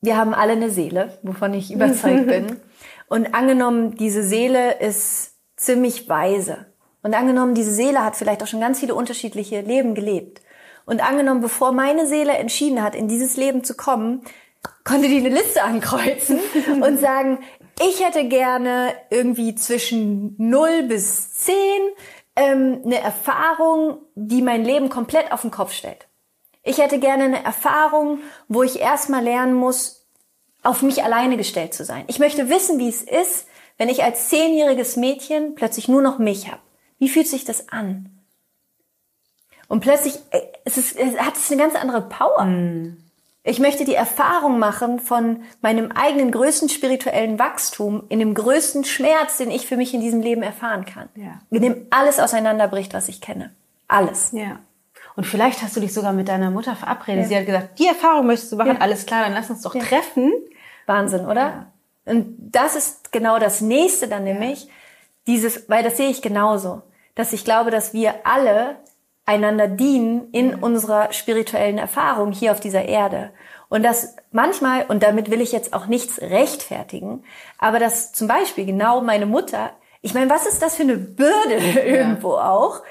wir haben alle eine Seele, wovon ich überzeugt bin. Und angenommen, diese Seele ist ziemlich weise. Und angenommen, diese Seele hat vielleicht auch schon ganz viele unterschiedliche Leben gelebt. Und angenommen, bevor meine Seele entschieden hat, in dieses Leben zu kommen, konnte die eine Liste ankreuzen und sagen, ich hätte gerne irgendwie zwischen 0 bis 10 ähm, eine Erfahrung, die mein Leben komplett auf den Kopf stellt. Ich hätte gerne eine Erfahrung, wo ich erstmal lernen muss, auf mich alleine gestellt zu sein. Ich möchte wissen, wie es ist, wenn ich als zehnjähriges Mädchen plötzlich nur noch mich habe. Wie fühlt sich das an? Und plötzlich äh, es ist, es hat es eine ganz andere Power. Mm. Ich möchte die Erfahrung machen von meinem eigenen größten spirituellen Wachstum in dem größten Schmerz, den ich für mich in diesem Leben erfahren kann. Ja. In dem alles auseinanderbricht, was ich kenne. Alles. Ja. Und vielleicht hast du dich sogar mit deiner Mutter verabredet. Ja. Sie hat gesagt, die Erfahrung möchtest du machen. Ja. Alles klar, dann lass uns doch treffen. Wahnsinn, oder? Ja. Und das ist genau das nächste dann nämlich. Dieses, weil das sehe ich genauso. Dass ich glaube, dass wir alle einander dienen in unserer spirituellen Erfahrung hier auf dieser Erde. Und das manchmal, und damit will ich jetzt auch nichts rechtfertigen, aber dass zum Beispiel genau meine Mutter, ich meine, was ist das für eine Bürde irgendwo ja. auch,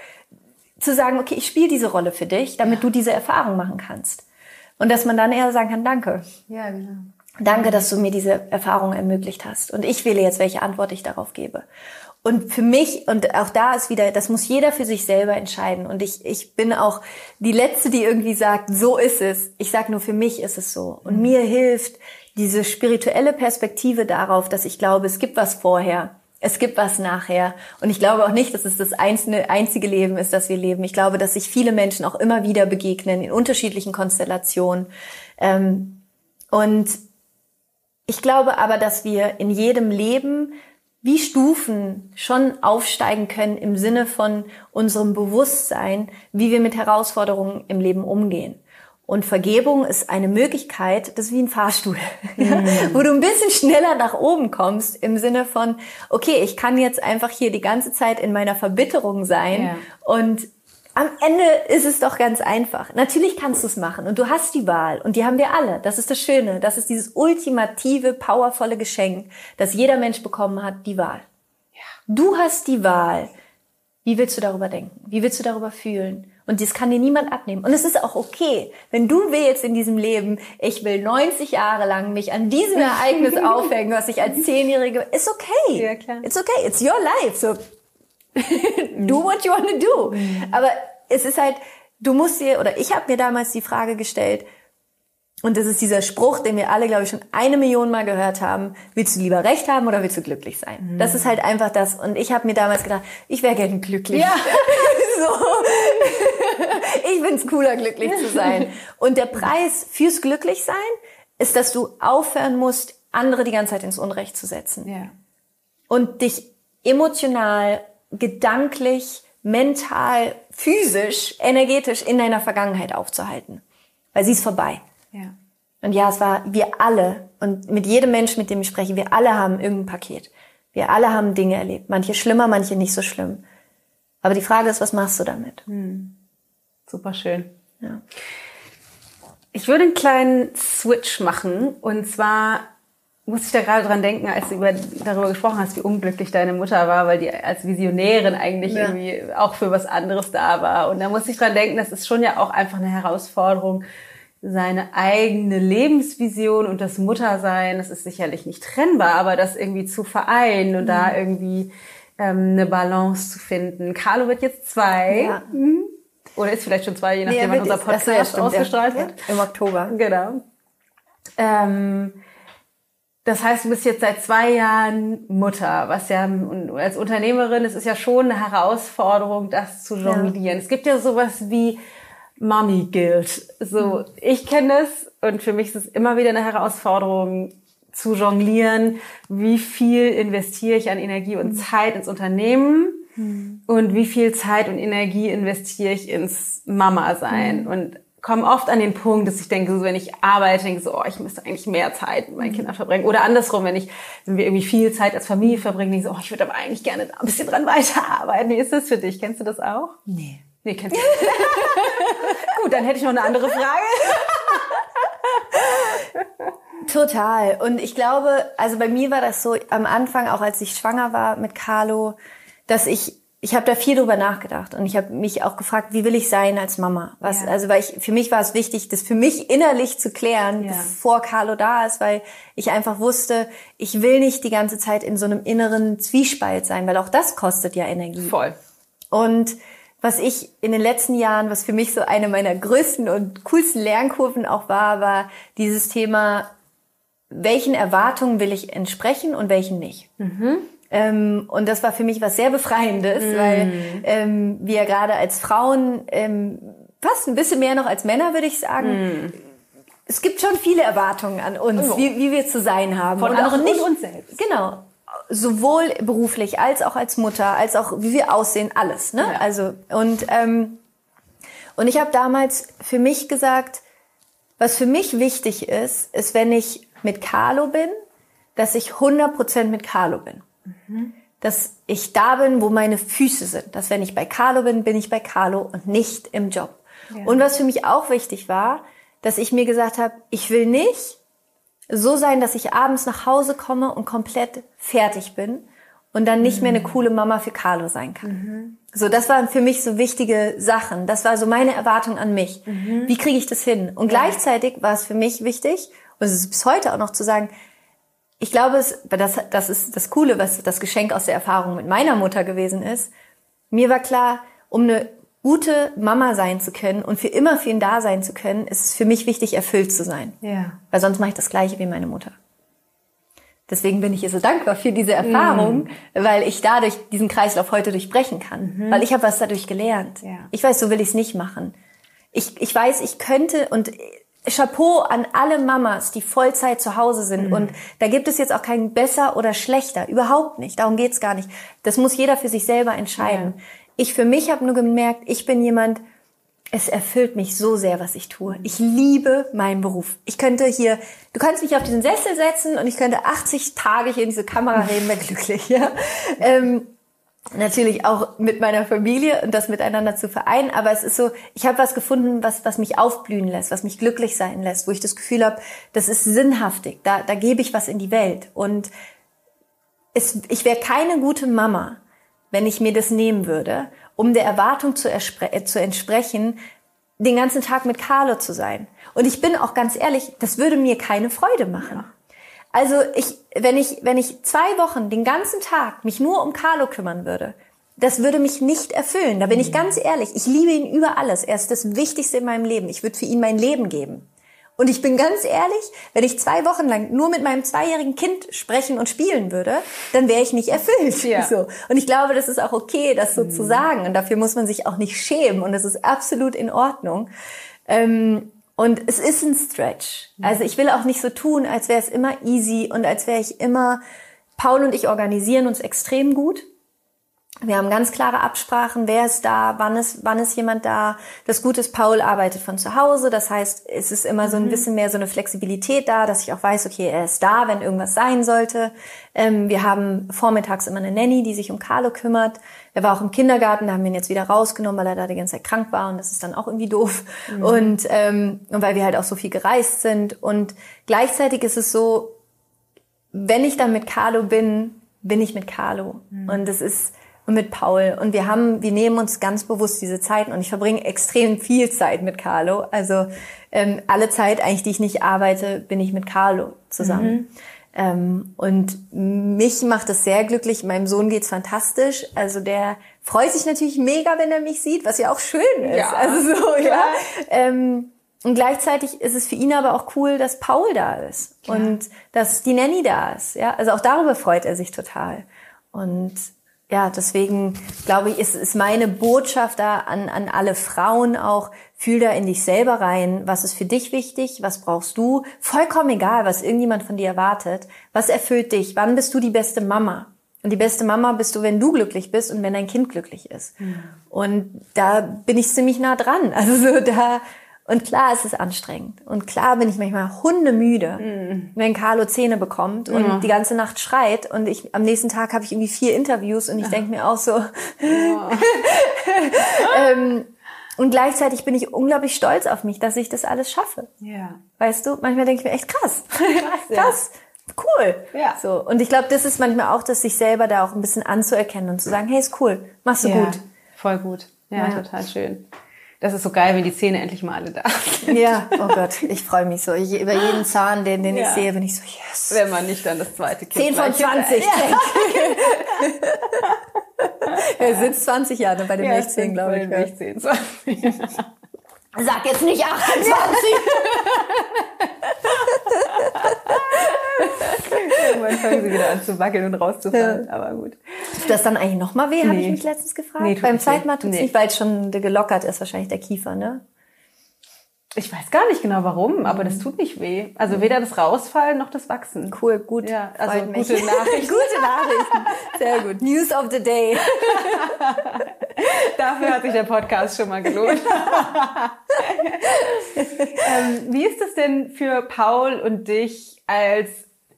zu sagen, okay, ich spiele diese Rolle für dich, damit du diese Erfahrung machen kannst. Und dass man dann eher sagen kann, danke. Ja, genau. Danke, dass du mir diese Erfahrung ermöglicht hast. Und ich wähle jetzt, welche Antwort ich darauf gebe. Und für mich, und auch da ist wieder, das muss jeder für sich selber entscheiden. Und ich, ich bin auch die Letzte, die irgendwie sagt, so ist es. Ich sage nur, für mich ist es so. Und mir hilft diese spirituelle Perspektive darauf, dass ich glaube, es gibt was vorher. Es gibt was nachher. Und ich glaube auch nicht, dass es das einzelne, einzige Leben ist, das wir leben. Ich glaube, dass sich viele Menschen auch immer wieder begegnen in unterschiedlichen Konstellationen. Ähm, und ich glaube aber, dass wir in jedem Leben wie Stufen schon aufsteigen können im Sinne von unserem Bewusstsein, wie wir mit Herausforderungen im Leben umgehen. Und Vergebung ist eine Möglichkeit, das ist wie ein Fahrstuhl, mhm. wo du ein bisschen schneller nach oben kommst im Sinne von, okay, ich kann jetzt einfach hier die ganze Zeit in meiner Verbitterung sein ja. und am Ende ist es doch ganz einfach. Natürlich kannst du es machen und du hast die Wahl und die haben wir alle. Das ist das Schöne. Das ist dieses ultimative, powervolle Geschenk, das jeder Mensch bekommen hat, die Wahl. Ja. Du hast die Wahl. Wie willst du darüber denken? Wie willst du darüber fühlen? Und das kann dir niemand abnehmen. Und es ist auch okay, wenn du willst in diesem Leben, ich will 90 Jahre lang mich an diesem Ereignis aufhängen, was ich als Zehnjährige, ist okay. Ja, klar. It's okay. It's your life. So do what you want to do. Mhm. Aber es ist halt, du musst dir, oder ich habe mir damals die Frage gestellt, und das ist dieser Spruch, den wir alle, glaube ich, schon eine Million Mal gehört haben. Willst du lieber Recht haben oder willst du glücklich sein? Mhm. Das ist halt einfach das. Und ich habe mir damals gedacht, ich wäre gerne glücklich. Ja. so. ich find's cooler, glücklich zu sein. Und der Preis fürs Glücklichsein ist, dass du aufhören musst, andere die ganze Zeit ins Unrecht zu setzen. Ja. Und dich emotional gedanklich, mental, physisch, energetisch in deiner Vergangenheit aufzuhalten. Weil sie ist vorbei. Ja. Und ja, es war wir alle und mit jedem Menschen, mit dem ich spreche, wir alle haben irgendein Paket. Wir alle haben Dinge erlebt. Manche schlimmer, manche nicht so schlimm. Aber die Frage ist, was machst du damit? Hm. Super schön. Ja. Ich würde einen kleinen Switch machen und zwar muss ich da gerade dran denken, als du über, darüber gesprochen hast, wie unglücklich deine Mutter war, weil die als Visionärin eigentlich ja. irgendwie auch für was anderes da war. Und da muss ich dran denken, das ist schon ja auch einfach eine Herausforderung, seine eigene Lebensvision und das Muttersein, das ist sicherlich nicht trennbar, aber das irgendwie zu vereinen und mhm. da irgendwie ähm, eine Balance zu finden. Carlo wird jetzt zwei. Ja. Mhm. Oder ist vielleicht schon zwei, je nachdem, nee, wann unser Podcast ja, ausgestrahlt wird. Im Oktober. Genau. Ähm, das heißt, du bist jetzt seit zwei Jahren Mutter, was ja als Unternehmerin, es ist ja schon eine Herausforderung, das zu jonglieren. Ja. Es gibt ja sowas wie Mommy Guild. So, mhm. ich kenne es und für mich ist es immer wieder eine Herausforderung zu jonglieren. Wie viel investiere ich an Energie und mhm. Zeit ins Unternehmen? Mhm. Und wie viel Zeit und Energie investiere ich ins Mama sein? Und komme oft an den Punkt, dass ich denke, so, wenn ich arbeite, denke so, oh, ich müsste eigentlich mehr Zeit mit meinen Kindern verbringen. Oder andersrum, wenn ich, wenn wir irgendwie viel Zeit als Familie verbringen, denke ich so, oh, ich würde aber eigentlich gerne ein bisschen dran weiterarbeiten. Wie ist das für dich? Kennst du das auch? Nee. Nee, kennst du nicht. Gut, dann hätte ich noch eine andere Frage. Total. Und ich glaube, also bei mir war das so am Anfang, auch als ich schwanger war mit Carlo, dass ich ich habe da viel drüber nachgedacht und ich habe mich auch gefragt, wie will ich sein als Mama? Was, ja. also weil ich für mich war es wichtig, das für mich innerlich zu klären, ja. bevor Carlo da ist, weil ich einfach wusste, ich will nicht die ganze Zeit in so einem inneren Zwiespalt sein, weil auch das kostet ja Energie. Voll. Und was ich in den letzten Jahren, was für mich so eine meiner größten und coolsten Lernkurven auch war, war dieses Thema, welchen Erwartungen will ich entsprechen und welchen nicht. Mhm. Ähm, und das war für mich was sehr Befreiendes, mm. weil ähm, wir gerade als Frauen ähm, fast ein bisschen mehr noch als Männer, würde ich sagen, mm. es gibt schon viele Erwartungen an uns, oh. wie, wie wir zu sein haben. Von und anderen nicht uns selbst. Genau. Sowohl beruflich als auch als Mutter, als auch wie wir aussehen, alles. Ne? Ja. Also und ähm, und ich habe damals für mich gesagt, was für mich wichtig ist, ist, wenn ich mit Carlo bin, dass ich 100% mit Carlo bin. Mhm. Dass ich da bin, wo meine Füße sind. Dass wenn ich bei Carlo bin, bin ich bei Carlo und nicht im Job. Ja. Und was für mich auch wichtig war, dass ich mir gesagt habe, ich will nicht so sein, dass ich abends nach Hause komme und komplett fertig bin und dann nicht mhm. mehr eine mhm. coole Mama für Carlo sein kann. Mhm. So, das waren für mich so wichtige Sachen. Das war so meine Erwartung an mich. Mhm. Wie kriege ich das hin? Und ja. gleichzeitig war es für mich wichtig, und es ist bis heute auch noch zu sagen, ich glaube, es, das, das ist das Coole, was das Geschenk aus der Erfahrung mit meiner Mutter gewesen ist. Mir war klar, um eine gute Mama sein zu können und für immer für ihn da sein zu können, ist es für mich wichtig, erfüllt zu sein. Ja. Weil sonst mache ich das Gleiche wie meine Mutter. Deswegen bin ich ihr so dankbar für diese Erfahrung, mm. weil ich dadurch diesen Kreislauf heute durchbrechen kann. Mhm. Weil ich habe was dadurch gelernt. Ja. Ich weiß, so will ich es nicht machen. Ich, ich weiß, ich könnte und Chapeau an alle Mamas, die Vollzeit zu Hause sind. Mhm. Und da gibt es jetzt auch kein besser oder schlechter. Überhaupt nicht. Darum geht's gar nicht. Das muss jeder für sich selber entscheiden. Ja. Ich für mich habe nur gemerkt, ich bin jemand, es erfüllt mich so sehr, was ich tue. Ich liebe meinen Beruf. Ich könnte hier, du kannst mich auf diesen Sessel setzen und ich könnte 80 Tage hier in diese Kamera reden, wäre glücklich. Ja? Ähm, natürlich auch mit meiner Familie und das miteinander zu vereinen. Aber es ist so, ich habe was gefunden, was, was mich aufblühen lässt, was mich glücklich sein lässt, wo ich das Gefühl habe, das ist sinnhaftig. Da, da gebe ich was in die Welt. Und es, ich wäre keine gute Mama, wenn ich mir das nehmen würde, um der Erwartung zu, äh, zu entsprechen, den ganzen Tag mit Carlo zu sein. Und ich bin auch ganz ehrlich, das würde mir keine Freude machen. Also ich, wenn ich, wenn ich zwei Wochen den ganzen Tag mich nur um Carlo kümmern würde, das würde mich nicht erfüllen. Da bin ich mhm. ganz ehrlich. Ich liebe ihn über alles. Er ist das Wichtigste in meinem Leben. Ich würde für ihn mein Leben geben. Und ich bin ganz ehrlich, wenn ich zwei Wochen lang nur mit meinem zweijährigen Kind sprechen und spielen würde, dann wäre ich nicht erfüllt. Ja. So. Und ich glaube, das ist auch okay, das so mhm. zu sagen. Und dafür muss man sich auch nicht schämen. Und das ist absolut in Ordnung. Ähm, und es ist ein Stretch. Mhm. Also ich will auch nicht so tun, als wäre es immer easy und als wäre ich immer, Paul und ich organisieren uns extrem gut. Wir haben ganz klare Absprachen, wer ist da, wann ist, wann ist jemand da. Das Gute ist, Paul arbeitet von zu Hause. Das heißt, es ist immer so ein mhm. bisschen mehr so eine Flexibilität da, dass ich auch weiß, okay, er ist da, wenn irgendwas sein sollte. Ähm, wir haben vormittags immer eine Nanny, die sich um Carlo kümmert. Er war auch im Kindergarten, da haben wir ihn jetzt wieder rausgenommen, weil er da die ganze Zeit krank war und das ist dann auch irgendwie doof. Mhm. Und, ähm, und weil wir halt auch so viel gereist sind. Und gleichzeitig ist es so, wenn ich dann mit Carlo bin, bin ich mit Carlo. Mhm. Und es ist, und mit Paul. Und wir haben, wir nehmen uns ganz bewusst diese Zeiten und ich verbringe extrem viel Zeit mit Carlo. Also ähm, alle Zeit eigentlich, die ich nicht arbeite, bin ich mit Carlo zusammen. Mhm. Ähm, und mich macht es sehr glücklich. Meinem Sohn geht's fantastisch. Also der freut sich natürlich mega, wenn er mich sieht, was ja auch schön ist. Ja, also so, klar. ja. Ähm, und gleichzeitig ist es für ihn aber auch cool, dass Paul da ist klar. und dass die Nanny da ist. Ja, also auch darüber freut er sich total. Und ja, deswegen glaube ich, ist, ist meine Botschaft da an, an alle Frauen auch, fühl da in dich selber rein, was ist für dich wichtig, was brauchst du, vollkommen egal, was irgendjemand von dir erwartet, was erfüllt dich, wann bist du die beste Mama? Und die beste Mama bist du, wenn du glücklich bist und wenn dein Kind glücklich ist. Mhm. Und da bin ich ziemlich nah dran. Also so da, und klar ist es anstrengend. Und klar bin ich manchmal hundemüde, mm. wenn Carlo Zähne bekommt und ja. die ganze Nacht schreit. Und ich am nächsten Tag habe ich irgendwie vier Interviews und ich denke mir auch so. Ja. ähm, und gleichzeitig bin ich unglaublich stolz auf mich, dass ich das alles schaffe. Ja. Weißt du, manchmal denke ich mir echt krass. Krass. krass. Cool. Ja. So. Und ich glaube, das ist manchmal auch, dass sich selber da auch ein bisschen anzuerkennen und zu sagen, hey, ist cool, machst du ja. gut. Voll gut. Ja, ja, total schön. Das ist so geil, wenn die Zähne endlich mal alle da sind. Ja, oh Gott, ich freue mich so. Ich, über jeden Zahn, den, den ja. ich sehe, bin ich so, yes. Wenn man nicht dann das zweite Kind 10 von 20. Ja. er sitzt 20 Jahre bei den ja, Milchzähnen, glaube ich. Milchzähnen, 20. Sag jetzt nicht 28. Irgendwann fangen sie wieder an zu wackeln und rauszufallen, ja. aber gut. Tut das dann eigentlich nochmal weh, nee. habe ich mich letztens gefragt? Nee, Beim zweiten Mal tut es nee. nicht, weil es schon gelockert ist, wahrscheinlich der Kiefer, ne? Ich weiß gar nicht genau warum, aber das tut nicht weh. Also weder das Rausfallen noch das Wachsen. Cool, gut. Ja, also gute Nachrichten. gute Nachrichten. Sehr gut. News of the day. Dafür hat sich der Podcast schon mal gelohnt. ähm, wie ist es denn für Paul und dich als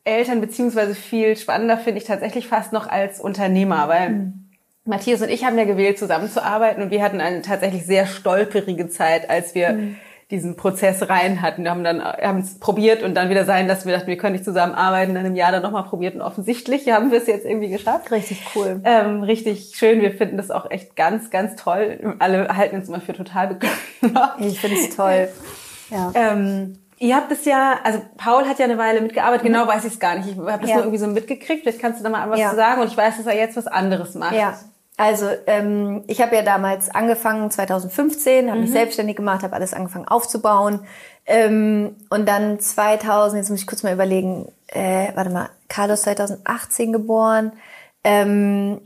Eltern, beziehungsweise viel spannender finde ich tatsächlich fast noch als Unternehmer, weil mhm. Matthias und ich haben ja gewählt, zusammenzuarbeiten und wir hatten eine tatsächlich sehr stolperige Zeit, als wir mhm diesen Prozess rein hatten. Wir haben dann haben es probiert und dann wieder sein lassen. Wir dachten, wir können nicht zusammenarbeiten. Dann im Jahr dann nochmal probiert und offensichtlich haben wir es jetzt irgendwie geschafft. Richtig cool. Ähm, richtig schön. Wir finden das auch echt ganz, ganz toll. Alle halten uns immer für total bekloppt. Ich finde es toll. Ja. Ähm, Ihr habt es ja, also Paul hat ja eine Weile mitgearbeitet, genau weiß ich es gar nicht. Ich habe das ja. nur irgendwie so mitgekriegt. Vielleicht kannst du da mal was ja. zu sagen. Und ich weiß, dass er jetzt was anderes macht. Ja. Also ähm, ich habe ja damals angefangen 2015, habe mhm. mich selbstständig gemacht, habe alles angefangen aufzubauen ähm, und dann 2000, jetzt muss ich kurz mal überlegen, äh, warte mal, Carlos 2018 geboren. Ähm,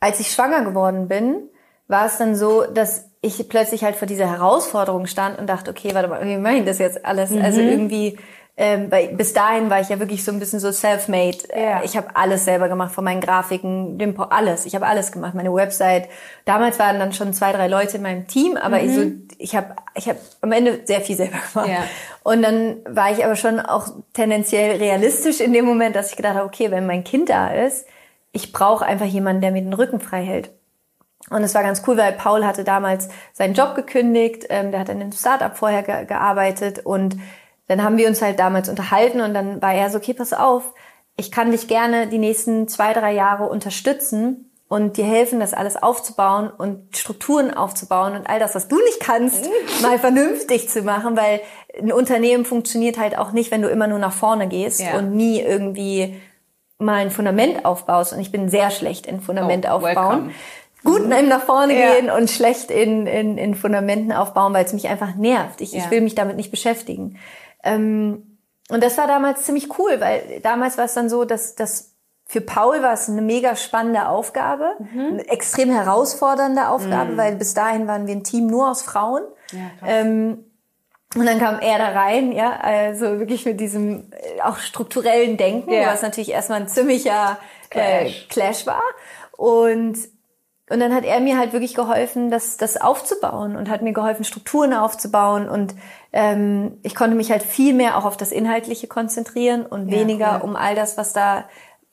als ich schwanger geworden bin, war es dann so, dass ich plötzlich halt vor dieser Herausforderung stand und dachte, okay, warte mal, wie mache ich das jetzt alles? Also mhm. Also irgendwie ähm, weil bis dahin war ich ja wirklich so ein bisschen so self-made. Ja. Ich habe alles selber gemacht, von meinen Grafiken, dem alles. Ich habe alles gemacht, meine Website. Damals waren dann schon zwei, drei Leute in meinem Team, aber mhm. ich, so, ich habe ich hab am Ende sehr viel selber gemacht. Ja. Und dann war ich aber schon auch tendenziell realistisch in dem Moment, dass ich gedacht habe, okay, wenn mein Kind da ist, ich brauche einfach jemanden, der mir den Rücken frei hält. Und es war ganz cool, weil Paul hatte damals seinen Job gekündigt, ähm, der hat in einem Startup vorher ge gearbeitet und dann haben wir uns halt damals unterhalten und dann war er so, okay, pass auf, ich kann dich gerne die nächsten zwei, drei Jahre unterstützen und dir helfen, das alles aufzubauen und Strukturen aufzubauen und all das, was du nicht kannst, mal vernünftig zu machen, weil ein Unternehmen funktioniert halt auch nicht, wenn du immer nur nach vorne gehst ja. und nie irgendwie mal ein Fundament aufbaust. Und ich bin sehr schlecht in Fundament oh, aufbauen. Welcome gut mhm. nach vorne ja. gehen und schlecht in, in, in Fundamenten aufbauen, weil es mich einfach nervt. Ich, ja. ich will mich damit nicht beschäftigen. Ähm, und das war damals ziemlich cool, weil damals war es dann so, dass, dass für Paul war es eine mega spannende Aufgabe, mhm. eine extrem herausfordernde Aufgabe, mhm. weil bis dahin waren wir ein Team nur aus Frauen. Ja, ähm, und dann kam er da rein, ja, also wirklich mit diesem äh, auch strukturellen Denken, ja. was natürlich erstmal ein ziemlicher Clash, äh, Clash war. Und und dann hat er mir halt wirklich geholfen, das, das aufzubauen und hat mir geholfen, Strukturen aufzubauen. Und ähm, ich konnte mich halt viel mehr auch auf das Inhaltliche konzentrieren und ja, weniger cool. um all das, was da,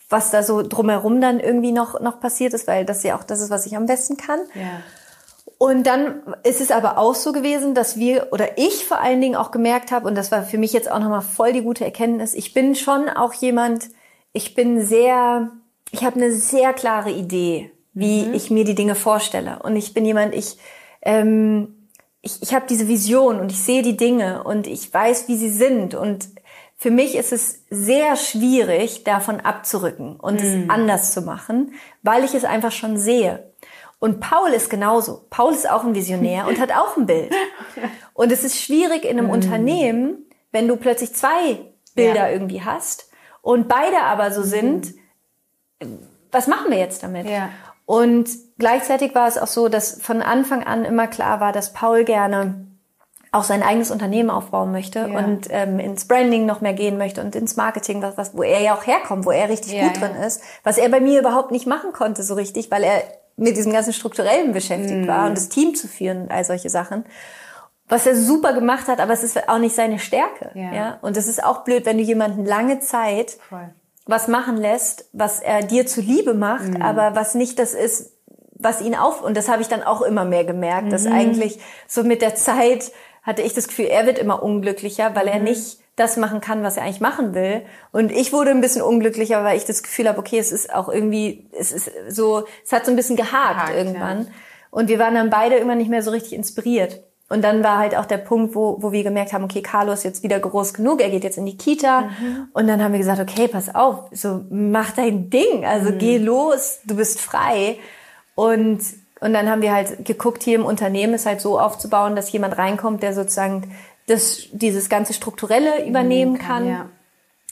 was da so drumherum dann irgendwie noch, noch passiert ist, weil das ja auch das ist, was ich am besten kann. Ja. Und dann ist es aber auch so gewesen, dass wir oder ich vor allen Dingen auch gemerkt habe, und das war für mich jetzt auch nochmal voll die gute Erkenntnis, ich bin schon auch jemand, ich bin sehr, ich habe eine sehr klare Idee wie mhm. ich mir die Dinge vorstelle. Und ich bin jemand, ich, ähm, ich, ich habe diese Vision und ich sehe die Dinge und ich weiß, wie sie sind. Und für mich ist es sehr schwierig, davon abzurücken und mhm. es anders zu machen, weil ich es einfach schon sehe. Und Paul ist genauso. Paul ist auch ein Visionär und hat auch ein Bild. Und es ist schwierig in einem mhm. Unternehmen, wenn du plötzlich zwei Bilder ja. irgendwie hast und beide aber so sind, mhm. was machen wir jetzt damit? Ja. Und gleichzeitig war es auch so, dass von Anfang an immer klar war, dass Paul gerne auch sein eigenes Unternehmen aufbauen möchte ja. und ähm, ins Branding noch mehr gehen möchte und ins Marketing, was, was, wo er ja auch herkommt, wo er richtig ja, gut ja. drin ist, was er bei mir überhaupt nicht machen konnte so richtig, weil er mit diesem ganzen Strukturellen beschäftigt mm. war und das Team zu führen und all solche Sachen. Was er super gemacht hat, aber es ist auch nicht seine Stärke. Ja. Und es ist auch blöd, wenn du jemanden lange Zeit Voll was machen lässt, was er dir zuliebe macht, mhm. aber was nicht das ist, was ihn auf und das habe ich dann auch immer mehr gemerkt, mhm. dass eigentlich so mit der Zeit hatte ich das Gefühl, er wird immer unglücklicher, weil mhm. er nicht das machen kann, was er eigentlich machen will. Und ich wurde ein bisschen unglücklicher, weil ich das Gefühl habe, okay, es ist auch irgendwie, es ist so, es hat so ein bisschen gehakt, gehakt irgendwann. Ja. Und wir waren dann beide immer nicht mehr so richtig inspiriert. Und dann war halt auch der Punkt, wo, wo wir gemerkt haben, okay, Carlos ist jetzt wieder groß genug, er geht jetzt in die Kita. Mhm. Und dann haben wir gesagt, okay, pass auf, so mach dein Ding, also mhm. geh los, du bist frei. Und, und dann haben wir halt geguckt, hier im Unternehmen ist halt so aufzubauen, dass jemand reinkommt, der sozusagen das, dieses ganze Strukturelle übernehmen kann. kann ja.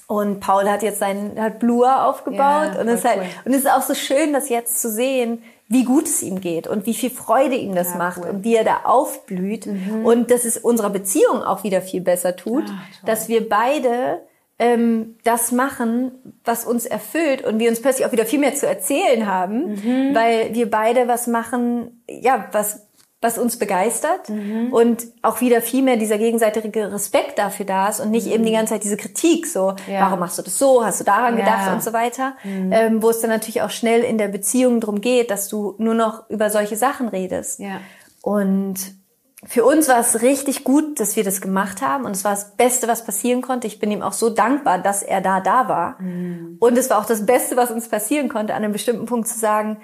Und Paul hat jetzt seinen, hat Blur aufgebaut ja, und es halt, cool. und es ist auch so schön, das jetzt zu sehen, wie gut es ihm geht und wie viel Freude ihm das ja, macht cool. und wie er da aufblüht mhm. und dass es unserer Beziehung auch wieder viel besser tut, Ach, dass wir beide ähm, das machen, was uns erfüllt und wir uns plötzlich auch wieder viel mehr zu erzählen haben, mhm. weil wir beide was machen, ja, was was uns begeistert mhm. und auch wieder viel mehr dieser gegenseitige Respekt dafür da ist und nicht mhm. eben die ganze Zeit diese Kritik so, ja. warum machst du das so, hast du daran ja. gedacht und so weiter, mhm. ähm, wo es dann natürlich auch schnell in der Beziehung drum geht, dass du nur noch über solche Sachen redest. Ja. Und für uns war es richtig gut, dass wir das gemacht haben und es war das Beste, was passieren konnte. Ich bin ihm auch so dankbar, dass er da da war. Mhm. Und es war auch das Beste, was uns passieren konnte, an einem bestimmten Punkt zu sagen,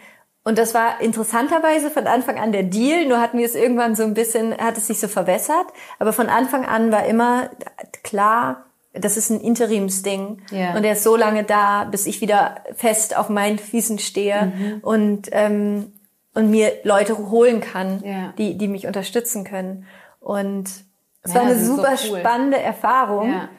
und das war interessanterweise von Anfang an der Deal, nur hatten wir es irgendwann so ein bisschen, hat es sich so verwässert. Aber von Anfang an war immer klar, das ist ein Interimsding. Yeah. Und er ist so lange da, bis ich wieder fest auf meinen Füßen stehe mhm. und, ähm, und mir Leute holen kann, yeah. die, die mich unterstützen können. Und es ja, war eine super so cool. spannende Erfahrung. Ja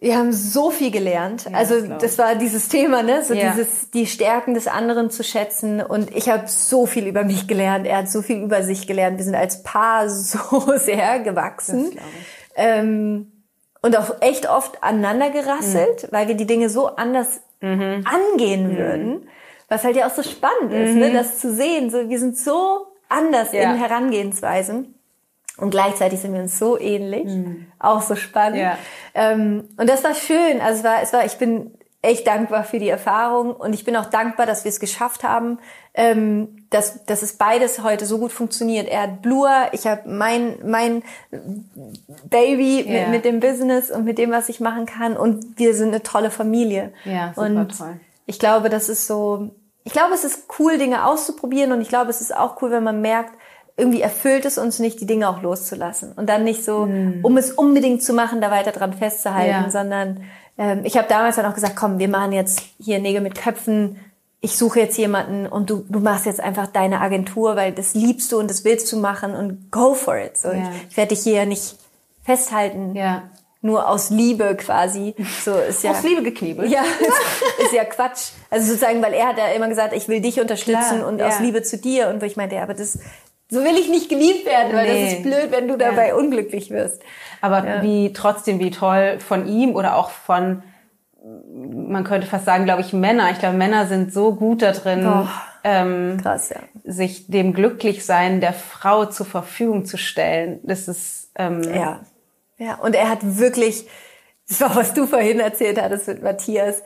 wir haben so viel gelernt. Ja, also das, das war dieses Thema, ne? So ja. dieses die Stärken des anderen zu schätzen. Und ich habe so viel über mich gelernt. Er hat so viel über sich gelernt. Wir sind als Paar so sehr gewachsen. Ähm, und auch echt oft aneinander gerasselt, mhm. weil wir die Dinge so anders mhm. angehen mhm. würden. Was halt ja auch so spannend ist, ne? Mhm. das zu sehen. So, wir sind so anders ja. in Herangehensweisen. Und gleichzeitig sind wir uns so ähnlich. Mhm. Auch so spannend. Ja. Ähm, und das war schön. Also es war, es war, ich bin echt dankbar für die Erfahrung und ich bin auch dankbar, dass wir es geschafft haben, ähm, dass, dass es beides heute so gut funktioniert. Er hat Blur, ich habe mein, mein Baby yeah. mit, mit dem Business und mit dem, was ich machen kann und wir sind eine tolle Familie. Ja, super und toll. Ich glaube, das ist so, ich glaube, es ist cool, Dinge auszuprobieren und ich glaube, es ist auch cool, wenn man merkt, irgendwie erfüllt es uns nicht, die Dinge auch loszulassen. Und dann nicht so, mhm. um es unbedingt zu machen, da weiter dran festzuhalten, ja. sondern ähm, ich habe damals dann auch gesagt, komm, wir machen jetzt hier Nägel mit Köpfen. Ich suche jetzt jemanden und du, du machst jetzt einfach deine Agentur, weil das liebst du und das willst du machen und go for it. So, ja. Ich, werde dich hier nicht festhalten. Ja. Nur aus Liebe quasi. So ist ja. Aus Liebe geknebelt. Ja, ist, ist ja Quatsch. Also sozusagen, weil er hat ja immer gesagt, ich will dich unterstützen Klar, und ja. aus Liebe zu dir. Und wo ich meinte, ja, aber das, so will ich nicht geliebt werden, weil nee. das ist blöd, wenn du dabei ja. unglücklich wirst. Aber ja. wie trotzdem, wie toll von ihm oder auch von, man könnte fast sagen, glaube ich, Männer. Ich glaube, Männer sind so gut da drin, oh, ähm, krass, ja. sich dem Glücklichsein der Frau zur Verfügung zu stellen. Das ist ähm, ja, ja. Und er hat wirklich, das war was du vorhin erzählt hattest mit Matthias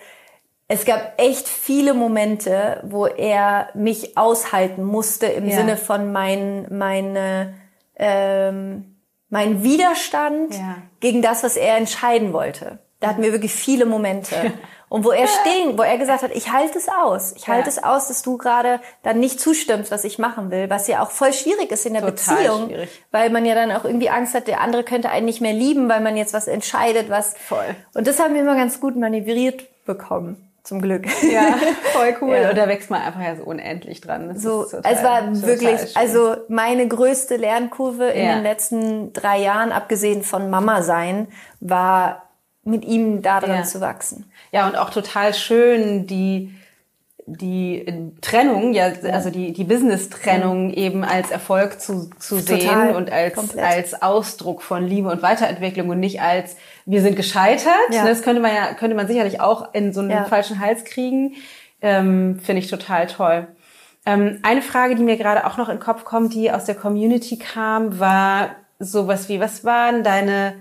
es gab echt viele Momente, wo er mich aushalten musste im ja. Sinne von mein, meine, ähm, mein Widerstand ja. gegen das, was er entscheiden wollte. Da hatten wir wirklich viele Momente. Und wo er stehen, wo er gesagt hat, ich halte es aus. Ich halte es aus, dass du gerade dann nicht zustimmst, was ich machen will, was ja auch voll schwierig ist in der Total Beziehung, schwierig. weil man ja dann auch irgendwie Angst hat, der andere könnte einen nicht mehr lieben, weil man jetzt was entscheidet, was. Voll. Und das haben wir immer ganz gut manövriert bekommen. Zum Glück. Ja, voll cool. Ja. Und da wächst man einfach ja so unendlich dran. Das so, total, es war wirklich, schön. also meine größte Lernkurve in ja. den letzten drei Jahren, abgesehen von Mama sein, war mit ihm daran ja. zu wachsen. Ja, und auch total schön, die die Trennung, ja, also die, die Business-Trennung eben als Erfolg zu, zu sehen und als, als Ausdruck von Liebe und Weiterentwicklung und nicht als wir sind gescheitert. Ja. Das könnte man ja, könnte man sicherlich auch in so einen ja. falschen Hals kriegen. Ähm, Finde ich total toll. Ähm, eine Frage, die mir gerade auch noch in den Kopf kommt, die aus der Community kam, war sowas wie, was waren deine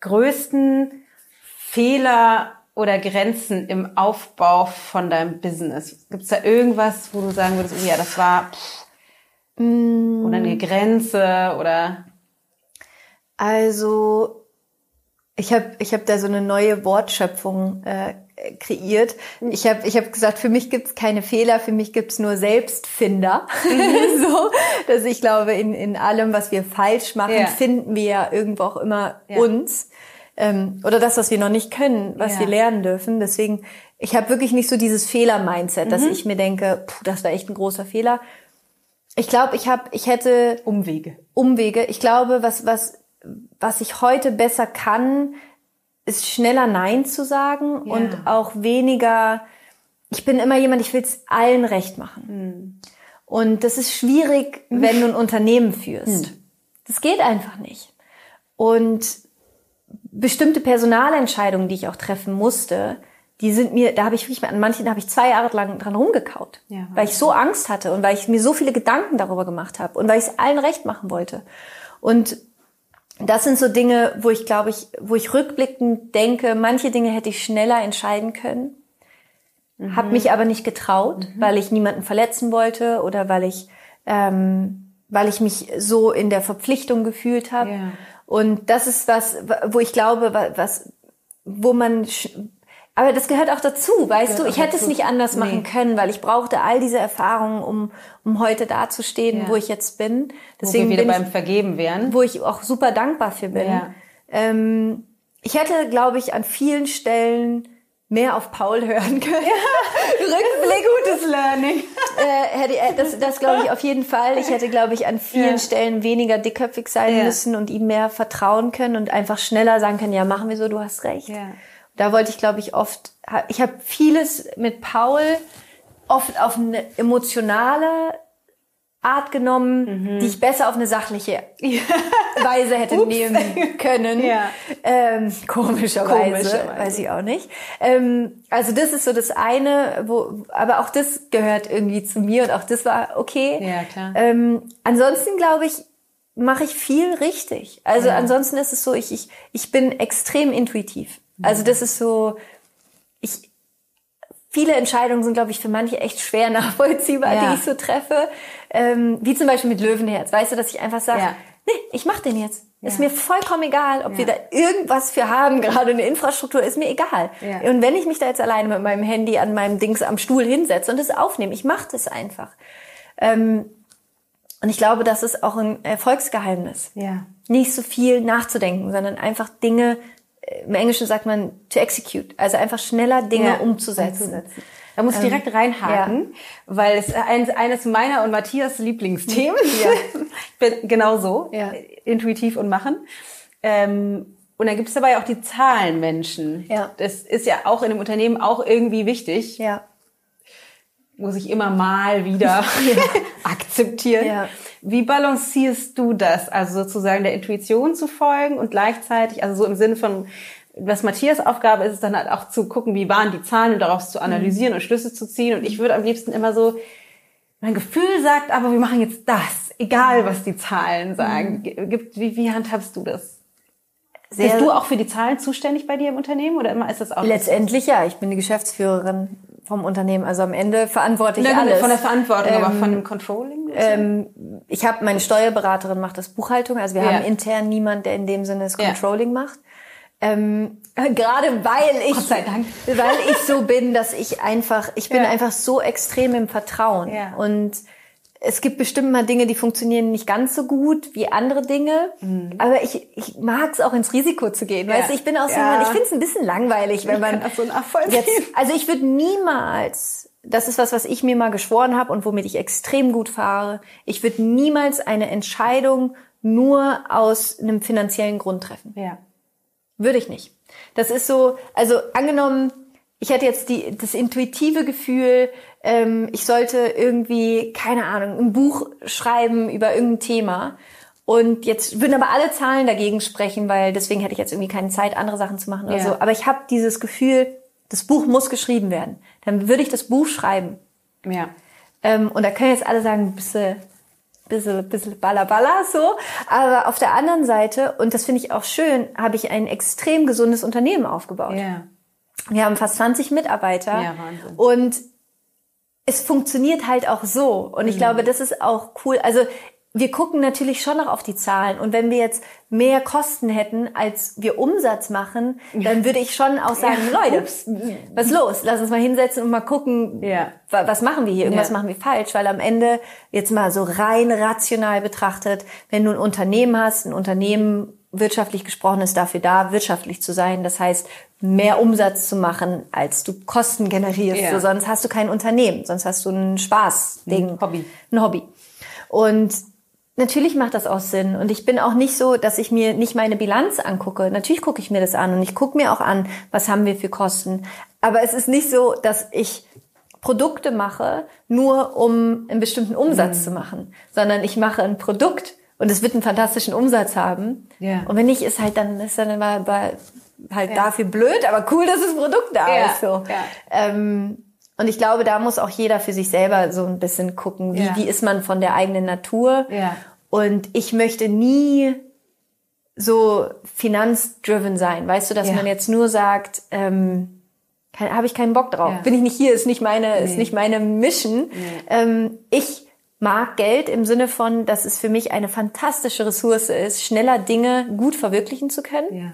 größten Fehler oder Grenzen im Aufbau von deinem Business? Gibt es da irgendwas, wo du sagen würdest, oh ja, das war pff, mm. oder eine Grenze oder? Also ich habe ich hab da so eine neue Wortschöpfung äh, kreiert. Ich habe ich hab gesagt, für mich gibt's keine Fehler, für mich gibt's nur Selbstfinder. Mhm. so, dass ich glaube, in, in allem, was wir falsch machen, ja. finden wir ja irgendwo auch immer ja. uns ähm, oder das, was wir noch nicht können, was ja. wir lernen dürfen. Deswegen, ich habe wirklich nicht so dieses Fehler-Mindset, mhm. dass ich mir denke, puh, das war echt ein großer Fehler. Ich glaube, ich habe, ich hätte Umwege. Umwege. Ich glaube, was was was ich heute besser kann, ist schneller Nein zu sagen ja. und auch weniger, ich bin immer jemand, ich will es allen recht machen. Mhm. Und das ist schwierig, wenn du ein Unternehmen führst. Mhm. Das geht einfach nicht. Und bestimmte Personalentscheidungen, die ich auch treffen musste, die sind mir, da habe ich wirklich, an manchen habe ich zwei Jahre lang dran rumgekaut, ja, weil ich so Angst hatte und weil ich mir so viele Gedanken darüber gemacht habe und weil ich es allen recht machen wollte. Und das sind so Dinge, wo ich glaube ich, wo ich rückblickend denke, manche Dinge hätte ich schneller entscheiden können, mhm. habe mich aber nicht getraut, mhm. weil ich niemanden verletzen wollte oder weil ich, ähm, weil ich mich so in der Verpflichtung gefühlt habe. Ja. Und das ist was, wo ich glaube, was, wo man aber das gehört auch dazu, weißt du? Ich hätte dazu. es nicht anders machen nee. können, weil ich brauchte all diese Erfahrungen, um, um heute dazustehen, ja. wo ich jetzt bin. Deswegen wo wir wieder beim Vergeben wären. Wo ich auch super dankbar für bin. Ja. Ähm, ich hätte, glaube ich, an vielen Stellen mehr auf Paul hören können. Ja. Rückblick. Gutes Learning. äh, hätte, äh, das das glaube ich auf jeden Fall. Ich hätte, glaube ich, an vielen ja. Stellen weniger dickköpfig sein ja. müssen und ihm mehr vertrauen können und einfach schneller sagen können, ja, machen wir so, du hast recht. Ja da wollte ich, glaube ich, oft, ich habe vieles mit Paul oft auf eine emotionale Art genommen, mhm. die ich besser auf eine sachliche Weise hätte nehmen können. Ja. Ähm, komischerweise, komischerweise, weiß ich auch nicht. Ähm, also das ist so das eine, wo, aber auch das gehört irgendwie zu mir und auch das war okay. Ja, klar. Ähm, ansonsten glaube ich, mache ich viel richtig. Also ja. ansonsten ist es so, ich, ich, ich bin extrem intuitiv. Also das ist so, ich, viele Entscheidungen sind, glaube ich, für manche echt schwer nachvollziehbar, ja. die ich so treffe. Ähm, wie zum Beispiel mit Löwenherz. Weißt du, dass ich einfach sage, ja. nee, ich mach den jetzt. Ja. Ist mir vollkommen egal, ob wir da irgendwas für haben, gerade eine Infrastruktur, ist mir egal. Und wenn ich mich da jetzt alleine mit meinem Handy an meinem Dings am Stuhl hinsetze und es aufnehme, ich mache das einfach. Ähm, und ich glaube, das ist auch ein Erfolgsgeheimnis. Ja. Nicht so viel nachzudenken, sondern einfach Dinge im Englischen sagt man to execute, also einfach schneller Dinge ja, umzusetzen. umzusetzen. Da muss ich ähm, direkt reinhaken, ja. weil es eines, eines meiner und Matthias Lieblingsthemen. Ja. ich bin genau so, ja. intuitiv und machen. Ähm, und dann gibt es dabei auch die Zahlenmenschen. Ja. Das ist ja auch in einem Unternehmen auch irgendwie wichtig. Ja. Muss ich immer mal wieder akzeptieren. Ja. Wie balancierst du das? Also sozusagen der Intuition zu folgen und gleichzeitig, also so im Sinne von, was Matthias Aufgabe ist, ist dann halt auch zu gucken, wie waren die Zahlen und daraus zu analysieren mhm. und Schlüsse zu ziehen. Und ich würde am liebsten immer so, mein Gefühl sagt, aber wir machen jetzt das, egal was die Zahlen sagen. Mhm. Gibt, wie, wie handhabst du das? Sehr Bist du auch für die Zahlen zuständig bei dir im Unternehmen oder immer ist das auch? Letztendlich ja, ich bin die Geschäftsführerin vom Unternehmen. Also am Ende verantworte ich alles. Von der Verantwortung, ähm, aber von dem Controlling? Ähm, ich habe meine Steuerberaterin macht das Buchhaltung. Also wir ja. haben intern niemand, der in dem Sinne das Controlling ja. macht. Ähm, gerade weil ich, weil ich so bin, dass ich einfach, ich bin einfach so extrem im Vertrauen und es gibt bestimmt mal Dinge, die funktionieren nicht ganz so gut wie andere Dinge. Mhm. Aber ich, ich mag es auch ins Risiko zu gehen. Ja. Weißt du, ich bin auch so, ja. ich finde es ein bisschen langweilig, wenn man so jetzt, also ich würde niemals, das ist was, was ich mir mal geschworen habe und womit ich extrem gut fahre. Ich würde niemals eine Entscheidung nur aus einem finanziellen Grund treffen. Ja. Würde ich nicht. Das ist so, also angenommen, ich hätte jetzt die, das intuitive Gefühl, ähm, ich sollte irgendwie, keine Ahnung, ein Buch schreiben über irgendein Thema. Und jetzt würden aber alle Zahlen dagegen sprechen, weil deswegen hätte ich jetzt irgendwie keine Zeit, andere Sachen zu machen oder ja. so. Aber ich habe dieses Gefühl, das Buch muss geschrieben werden. Dann würde ich das Buch schreiben. Ja. Ähm, und da können jetzt alle sagen, bisschen, bisschen, bisschen balla so. Aber auf der anderen Seite, und das finde ich auch schön, habe ich ein extrem gesundes Unternehmen aufgebaut. Ja. Wir haben fast 20 Mitarbeiter. Ja, Wahnsinn. Und es funktioniert halt auch so. Und ich mhm. glaube, das ist auch cool. Also wir gucken natürlich schon noch auf die Zahlen. Und wenn wir jetzt mehr Kosten hätten, als wir Umsatz machen, dann würde ich schon auch sagen, ja. Leute, was ist los? Lass uns mal hinsetzen und mal gucken, ja. was machen wir hier? Irgendwas ja. machen wir falsch. Weil am Ende, jetzt mal so rein rational betrachtet, wenn du ein Unternehmen hast, ein Unternehmen wirtschaftlich gesprochen ist dafür da, wirtschaftlich zu sein. Das heißt, mehr Umsatz zu machen, als du Kosten generierst. Ja. So, sonst hast du kein Unternehmen, sonst hast du ein Spaß-Ding. Ein Hobby. Ein Hobby. Und Natürlich macht das auch Sinn. Und ich bin auch nicht so, dass ich mir nicht meine Bilanz angucke. Natürlich gucke ich mir das an und ich gucke mir auch an, was haben wir für Kosten. Aber es ist nicht so, dass ich Produkte mache, nur um einen bestimmten Umsatz mhm. zu machen, sondern ich mache ein Produkt und es wird einen fantastischen Umsatz haben. Ja. Und wenn nicht, ist halt dann ist dann immer halt ja. dafür blöd, aber cool, dass das Produkt da ja. ist. So. Ja. Ähm, und ich glaube, da muss auch jeder für sich selber so ein bisschen gucken, wie, ja. wie ist man von der eigenen Natur. Ja. Und ich möchte nie so finanzdriven sein. Weißt du, dass ja. man jetzt nur sagt, ähm, habe ich keinen Bock drauf. Ja. Bin ich nicht hier, ist nicht meine, nee. ist nicht meine Mission. Nee. Ähm, ich mag Geld im Sinne von, dass es für mich eine fantastische Ressource ist, schneller Dinge gut verwirklichen zu können.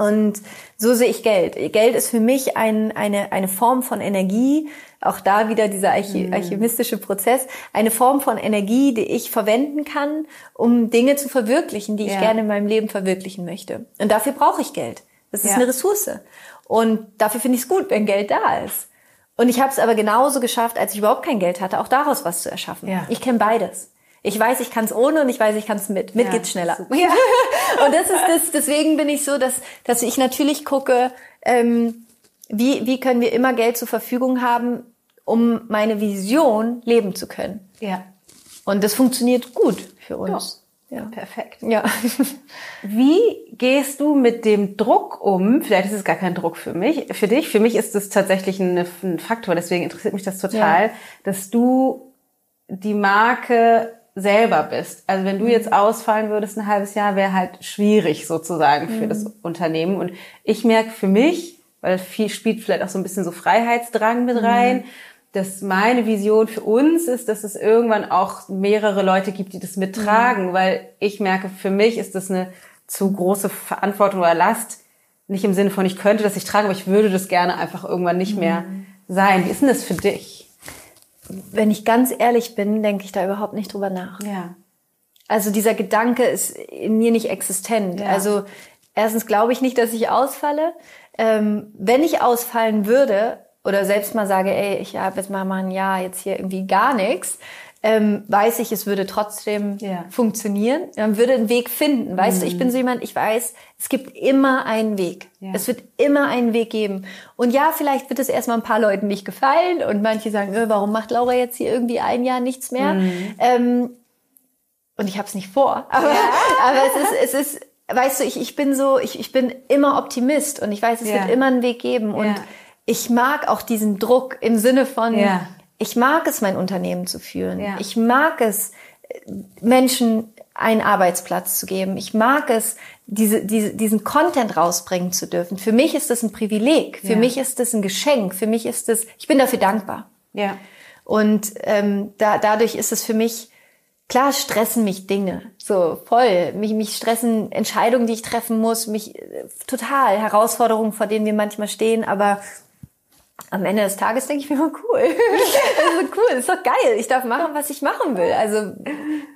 Und so sehe ich Geld. Geld ist für mich ein, eine, eine Form von Energie, auch da wieder dieser alchi mhm. alchemistische Prozess, eine Form von Energie, die ich verwenden kann, um Dinge zu verwirklichen, die ja. ich gerne in meinem Leben verwirklichen möchte. Und dafür brauche ich Geld. Das ist ja. eine Ressource. Und dafür finde ich es gut, wenn Geld da ist. Und ich habe es aber genauso geschafft, als ich überhaupt kein Geld hatte, auch daraus was zu erschaffen. Ja. Ich kenne beides. Ich weiß, ich kann es ohne und ich weiß, ich kann es mit. Mit ja, geht's schneller. Ja. und das ist das, deswegen bin ich so, dass, dass ich natürlich gucke, ähm, wie, wie können wir immer Geld zur Verfügung haben, um meine Vision leben zu können. Ja. Und das funktioniert gut für uns. Ja. ja. Perfekt. Ja. Wie gehst du mit dem Druck um? Vielleicht ist es gar kein Druck für mich, für dich. Für mich ist es tatsächlich ein, ein Faktor. Deswegen interessiert mich das total, ja. dass du die Marke selber bist. Also wenn du jetzt mhm. ausfallen würdest ein halbes Jahr, wäre halt schwierig sozusagen für mhm. das Unternehmen. Und ich merke für mich, weil viel spielt vielleicht auch so ein bisschen so Freiheitsdrang mit mhm. rein, mhm. dass meine Vision für uns ist, dass es irgendwann auch mehrere Leute gibt, die das mittragen, mhm. weil ich merke, für mich ist das eine zu große Verantwortung oder Last. Nicht im Sinne von, ich könnte das nicht tragen, aber ich würde das gerne einfach irgendwann nicht mehr mhm. sein. Wie ist denn das für dich? Wenn ich ganz ehrlich bin, denke ich da überhaupt nicht drüber nach. Ja. Also dieser Gedanke ist in mir nicht existent. Ja. Also erstens glaube ich nicht, dass ich ausfalle. Ähm, wenn ich ausfallen würde oder selbst mal sage, ey, ich habe jetzt mal ein Jahr jetzt hier irgendwie gar nichts, ähm, weiß ich, es würde trotzdem ja. funktionieren. Man würde einen Weg finden. Weißt mhm. du, ich bin so jemand, ich weiß, es gibt immer einen Weg. Ja. Es wird immer einen Weg geben. Und ja, vielleicht wird es erstmal ein paar Leuten nicht gefallen und manche sagen, äh, warum macht Laura jetzt hier irgendwie ein Jahr nichts mehr? Mhm. Ähm, und ich habe es nicht vor. Aber, ja. aber es ist, es ist, weißt du, ich, ich bin so, ich, ich bin immer Optimist und ich weiß, es wird immer einen Weg geben. Und ich mag auch diesen Druck im Sinne von, ich mag es, mein Unternehmen zu führen. Ja. Ich mag es, Menschen einen Arbeitsplatz zu geben. Ich mag es, diese, diese, diesen Content rausbringen zu dürfen. Für mich ist das ein Privileg. Für ja. mich ist das ein Geschenk. Für mich ist das, ich bin dafür dankbar. Ja. Und ähm, da, dadurch ist es für mich, klar stressen mich Dinge. So, voll. Mich, mich stressen Entscheidungen, die ich treffen muss, mich äh, total Herausforderungen, vor denen wir manchmal stehen, aber am Ende des Tages denke ich mir immer cool. ist cool, ist doch geil. Ich darf machen, was ich machen will. Also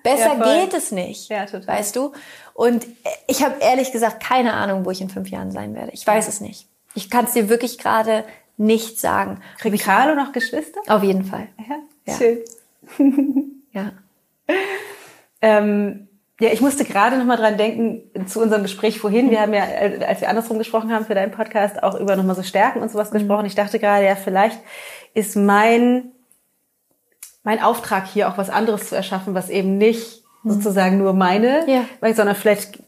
besser ja, geht es nicht. Ja, total. Weißt du? Und ich habe ehrlich gesagt keine Ahnung, wo ich in fünf Jahren sein werde. Ich weiß ja. es nicht. Ich kann es dir wirklich gerade nicht sagen. Kriegt Carlo noch Geschwister? Auf jeden Fall. Ja, ja. schön. ja. ähm, ja, ich musste gerade noch mal dran denken zu unserem Gespräch vorhin. Wir haben ja, äh, als wir andersrum gesprochen haben für deinen Podcast, auch über nochmal so Stärken und sowas mhm. gesprochen. Ich dachte gerade, ja, vielleicht ist mein, mein Auftrag hier auch was anderes zu erschaffen, was eben nicht mhm. sozusagen nur meine, ja. sondern vielleicht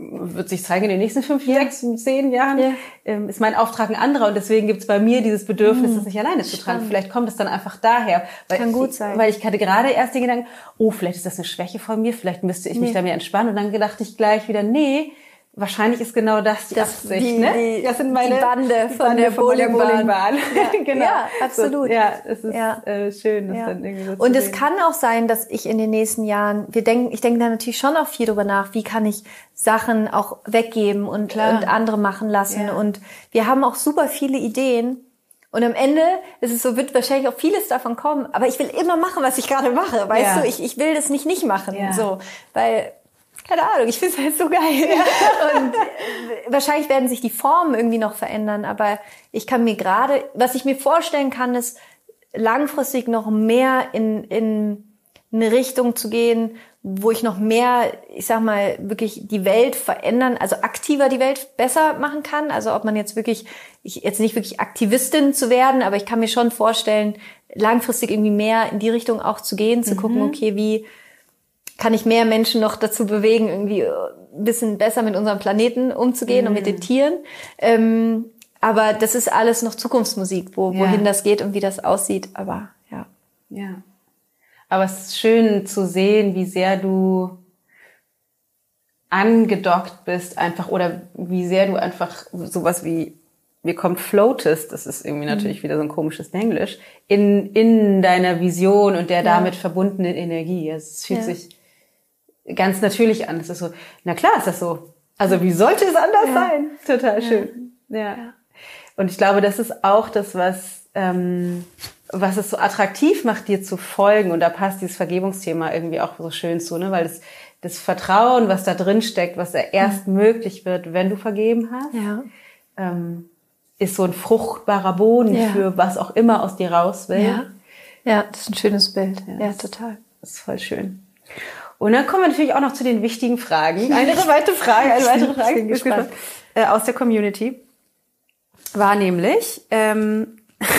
wird sich zeigen in den nächsten fünf, ja. sechs, zehn Jahren, ja. ähm, ist mein Auftrag ein anderer und deswegen gibt es bei mir dieses Bedürfnis, mhm. das nicht alleine zu tragen. Vielleicht kommt es dann einfach daher. Weil Kann gut sein. Weil ich hatte gerade erst den Gedanken, oh, vielleicht ist das eine Schwäche von mir, vielleicht müsste ich nee. mich da mehr entspannen und dann gedachte ich gleich wieder, nee, Wahrscheinlich ist genau das die das, 80, die, ne? Die, das sind meine die Bande von Bande der Bowlingbahn. Bowlingbahn. Ja, genau. ja absolut. So, ja, es ist ja. Äh, schön, das ja. dann irgendwie so Und es kann auch sein, dass ich in den nächsten Jahren, wir denken, ich denke da natürlich schon auch viel drüber nach, wie kann ich Sachen auch weggeben und, und andere machen lassen. Ja. Und wir haben auch super viele Ideen. Und am Ende ist es so, wird wahrscheinlich auch vieles davon kommen. Aber ich will immer machen, was ich gerade mache. Weißt ja. du, ich, ich will das nicht nicht machen. Ja. So, weil keine Ahnung, ich finde es halt so geil. Ja. Und wahrscheinlich werden sich die Formen irgendwie noch verändern, aber ich kann mir gerade, was ich mir vorstellen kann, ist langfristig noch mehr in, in eine Richtung zu gehen, wo ich noch mehr, ich sag mal, wirklich die Welt verändern, also aktiver die Welt besser machen kann. Also ob man jetzt wirklich, ich, jetzt nicht wirklich Aktivistin zu werden, aber ich kann mir schon vorstellen, langfristig irgendwie mehr in die Richtung auch zu gehen, zu mhm. gucken, okay, wie kann ich mehr Menschen noch dazu bewegen, irgendwie ein bisschen besser mit unserem Planeten umzugehen mhm. und mit den mhm. Tieren. Ähm, aber das ist alles noch Zukunftsmusik, wo, wohin ja. das geht und wie das aussieht. Aber ja. Ja. Aber es ist schön zu sehen, wie sehr du angedockt bist einfach oder wie sehr du einfach sowas wie wie kommt floatest, das ist irgendwie mhm. natürlich wieder so ein komisches Englisch, in, in deiner Vision und der damit ja. verbundenen Energie. Also es fühlt ja. sich ganz natürlich an. Es ist so, na klar ist das so. Also wie sollte es anders ja. sein? Total schön. Ja. Und ich glaube, das ist auch das, was, ähm, was es so attraktiv macht, dir zu folgen. Und da passt dieses Vergebungsthema irgendwie auch so schön zu, ne? weil das, das Vertrauen, was da drin steckt, was da erst mhm. möglich wird, wenn du vergeben hast, ja. ähm, ist so ein fruchtbarer Boden ja. für was auch immer aus dir raus will. Ja. ja, das ist ein schönes Bild. Ja, ja total. Das ist voll schön. Und dann kommen wir natürlich auch noch zu den wichtigen Fragen. Eine weitere Frage, eine weitere Frage äh, aus der Community war nämlich ähm,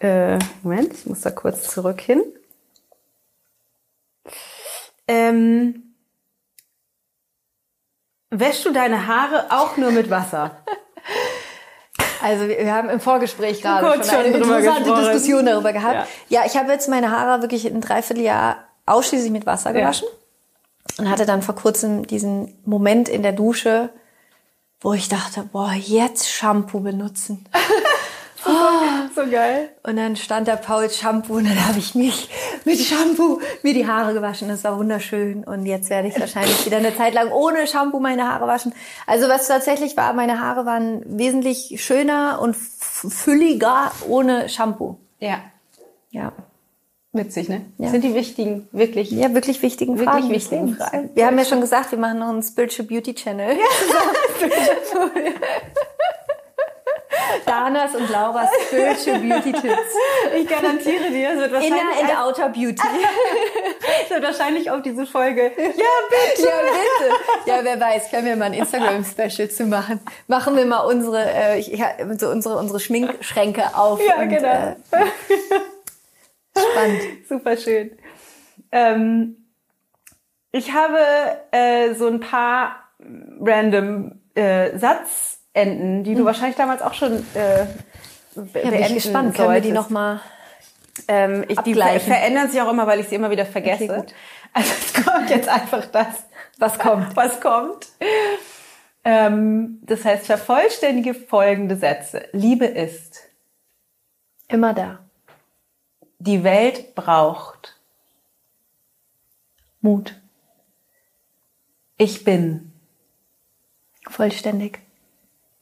äh, Moment, ich muss da kurz zurück hin. Ähm, Wäschst du deine Haare auch nur mit Wasser? Also wir haben im Vorgespräch gerade schon, schon eine interessante Diskussion darüber gehabt. Ja. ja, ich habe jetzt meine Haare wirklich ein Dreivierteljahr ausschließlich mit Wasser gewaschen ja. und hatte dann vor kurzem diesen Moment in der Dusche, wo ich dachte, boah, jetzt Shampoo benutzen. Oh, so geil. Und dann stand da Paul Shampoo und dann habe ich mich mit Shampoo mir die Haare gewaschen. Das war wunderschön. Und jetzt werde ich wahrscheinlich wieder eine Zeit lang ohne Shampoo meine Haare waschen. Also was tatsächlich war, meine Haare waren wesentlich schöner und fülliger ohne Shampoo. Ja. Ja. Witzig, ne? Ja. sind die wichtigen, wirklich. Ja, wirklich wichtigen wirklich Fragen. Wirklich wichtigen Fragen. Wir haben ja schon gesagt, wir machen noch einen Spiritual Beauty Channel. Ja. Danas und Laura's Spiritual Beauty Tipps. Ich garantiere dir, es wird wahrscheinlich... Inner and Outer Beauty. es wird wahrscheinlich auf diese Folge... Ja, bitte! Ja, bitte! Ja, wer weiß, können wir mal ein Instagram-Special zu machen. Machen wir mal unsere, äh, ich, so unsere, unsere Schminkschränke auf. Ja, und, genau. Äh, spannend. Super schön. Ähm, ich habe äh, so ein paar random äh, Satz enden, die du mhm. wahrscheinlich damals auch schon äh, beenden ja, bin gespannt. Können wir die nochmal ähm, ich, Die verändern sich auch immer, weil ich sie immer wieder vergesse. Okay, also es kommt jetzt einfach das, was kommt. Was kommt. Ähm, das heißt, vervollständige folgende Sätze. Liebe ist immer da. Die Welt braucht Mut. Ich bin vollständig.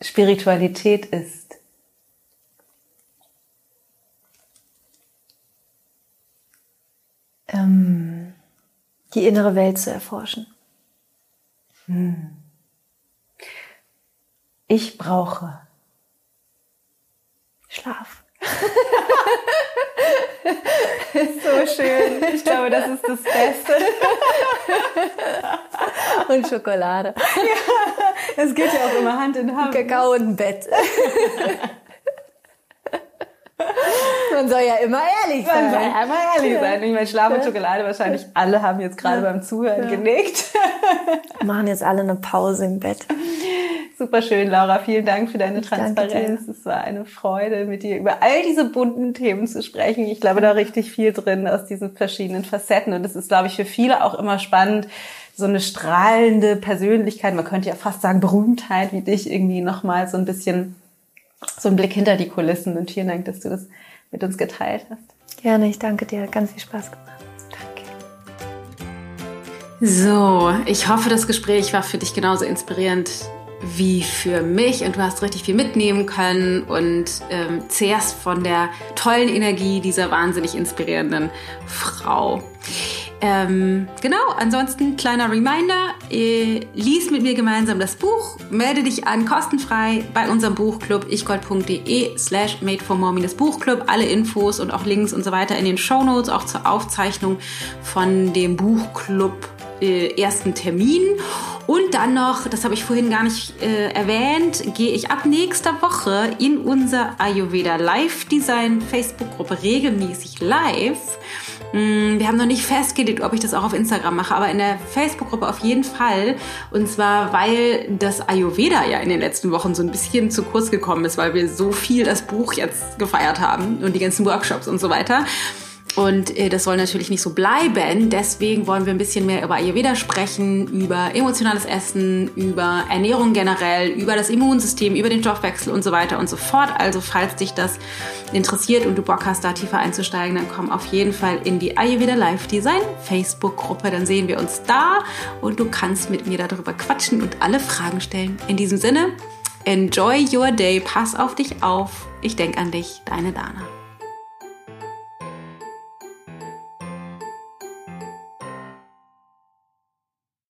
Spiritualität ist. Ähm, die innere Welt zu erforschen. Hm. Ich brauche Schlaf. So schön. Ich glaube, das ist das Beste. Und Schokolade. Ja, das geht ja auch immer Hand in Hand. Kakao und ein Bett. Man soll ja immer ehrlich sein. Man soll ja immer ehrlich sein. Ich meine, Schlaf und Schokolade wahrscheinlich alle haben jetzt gerade beim Zuhören ja. genickt. Machen jetzt alle eine Pause im Bett. Super schön, Laura. Vielen Dank für deine Transparenz. Es war eine Freude, mit dir über all diese bunten Themen zu sprechen. Ich glaube, da richtig viel drin aus diesen verschiedenen Facetten. Und es ist, glaube ich, für viele auch immer spannend, so eine strahlende Persönlichkeit, man könnte ja fast sagen Berühmtheit wie dich irgendwie nochmal so ein bisschen so ein Blick hinter die Kulissen. Und vielen Dank, dass du das mit uns geteilt hast. Gerne, ich danke dir. Ganz viel Spaß gemacht. Danke. So, ich hoffe, das Gespräch war für dich genauso inspirierend wie für mich und du hast richtig viel mitnehmen können und ähm, zehrst von der tollen Energie dieser wahnsinnig inspirierenden Frau. Ähm, genau, ansonsten kleiner Reminder, äh, lies mit mir gemeinsam das Buch, melde dich an kostenfrei bei unserem Buchclub ichgold.de slash made for more Buchclub. Alle Infos und auch Links und so weiter in den Show Notes, auch zur Aufzeichnung von dem Buchclub äh, ersten Termin. Und dann noch, das habe ich vorhin gar nicht äh, erwähnt, gehe ich ab nächster Woche in unser Ayurveda Live Design Facebook-Gruppe regelmäßig live. Mm, wir haben noch nicht festgelegt, ob ich das auch auf Instagram mache, aber in der Facebook-Gruppe auf jeden Fall. Und zwar, weil das Ayurveda ja in den letzten Wochen so ein bisschen zu kurz gekommen ist, weil wir so viel das Buch jetzt gefeiert haben und die ganzen Workshops und so weiter. Und äh, das soll natürlich nicht so bleiben. Deswegen wollen wir ein bisschen mehr über Ayurveda sprechen, über emotionales Essen, über Ernährung generell, über das Immunsystem, über den Stoffwechsel und so weiter und so fort. Also falls dich das interessiert und du Bock hast, da tiefer einzusteigen, dann komm auf jeden Fall in die Ayurveda Live Design Facebook-Gruppe. Dann sehen wir uns da und du kannst mit mir darüber quatschen und alle Fragen stellen. In diesem Sinne, enjoy your day, pass auf dich auf. Ich denke an dich, deine Dana.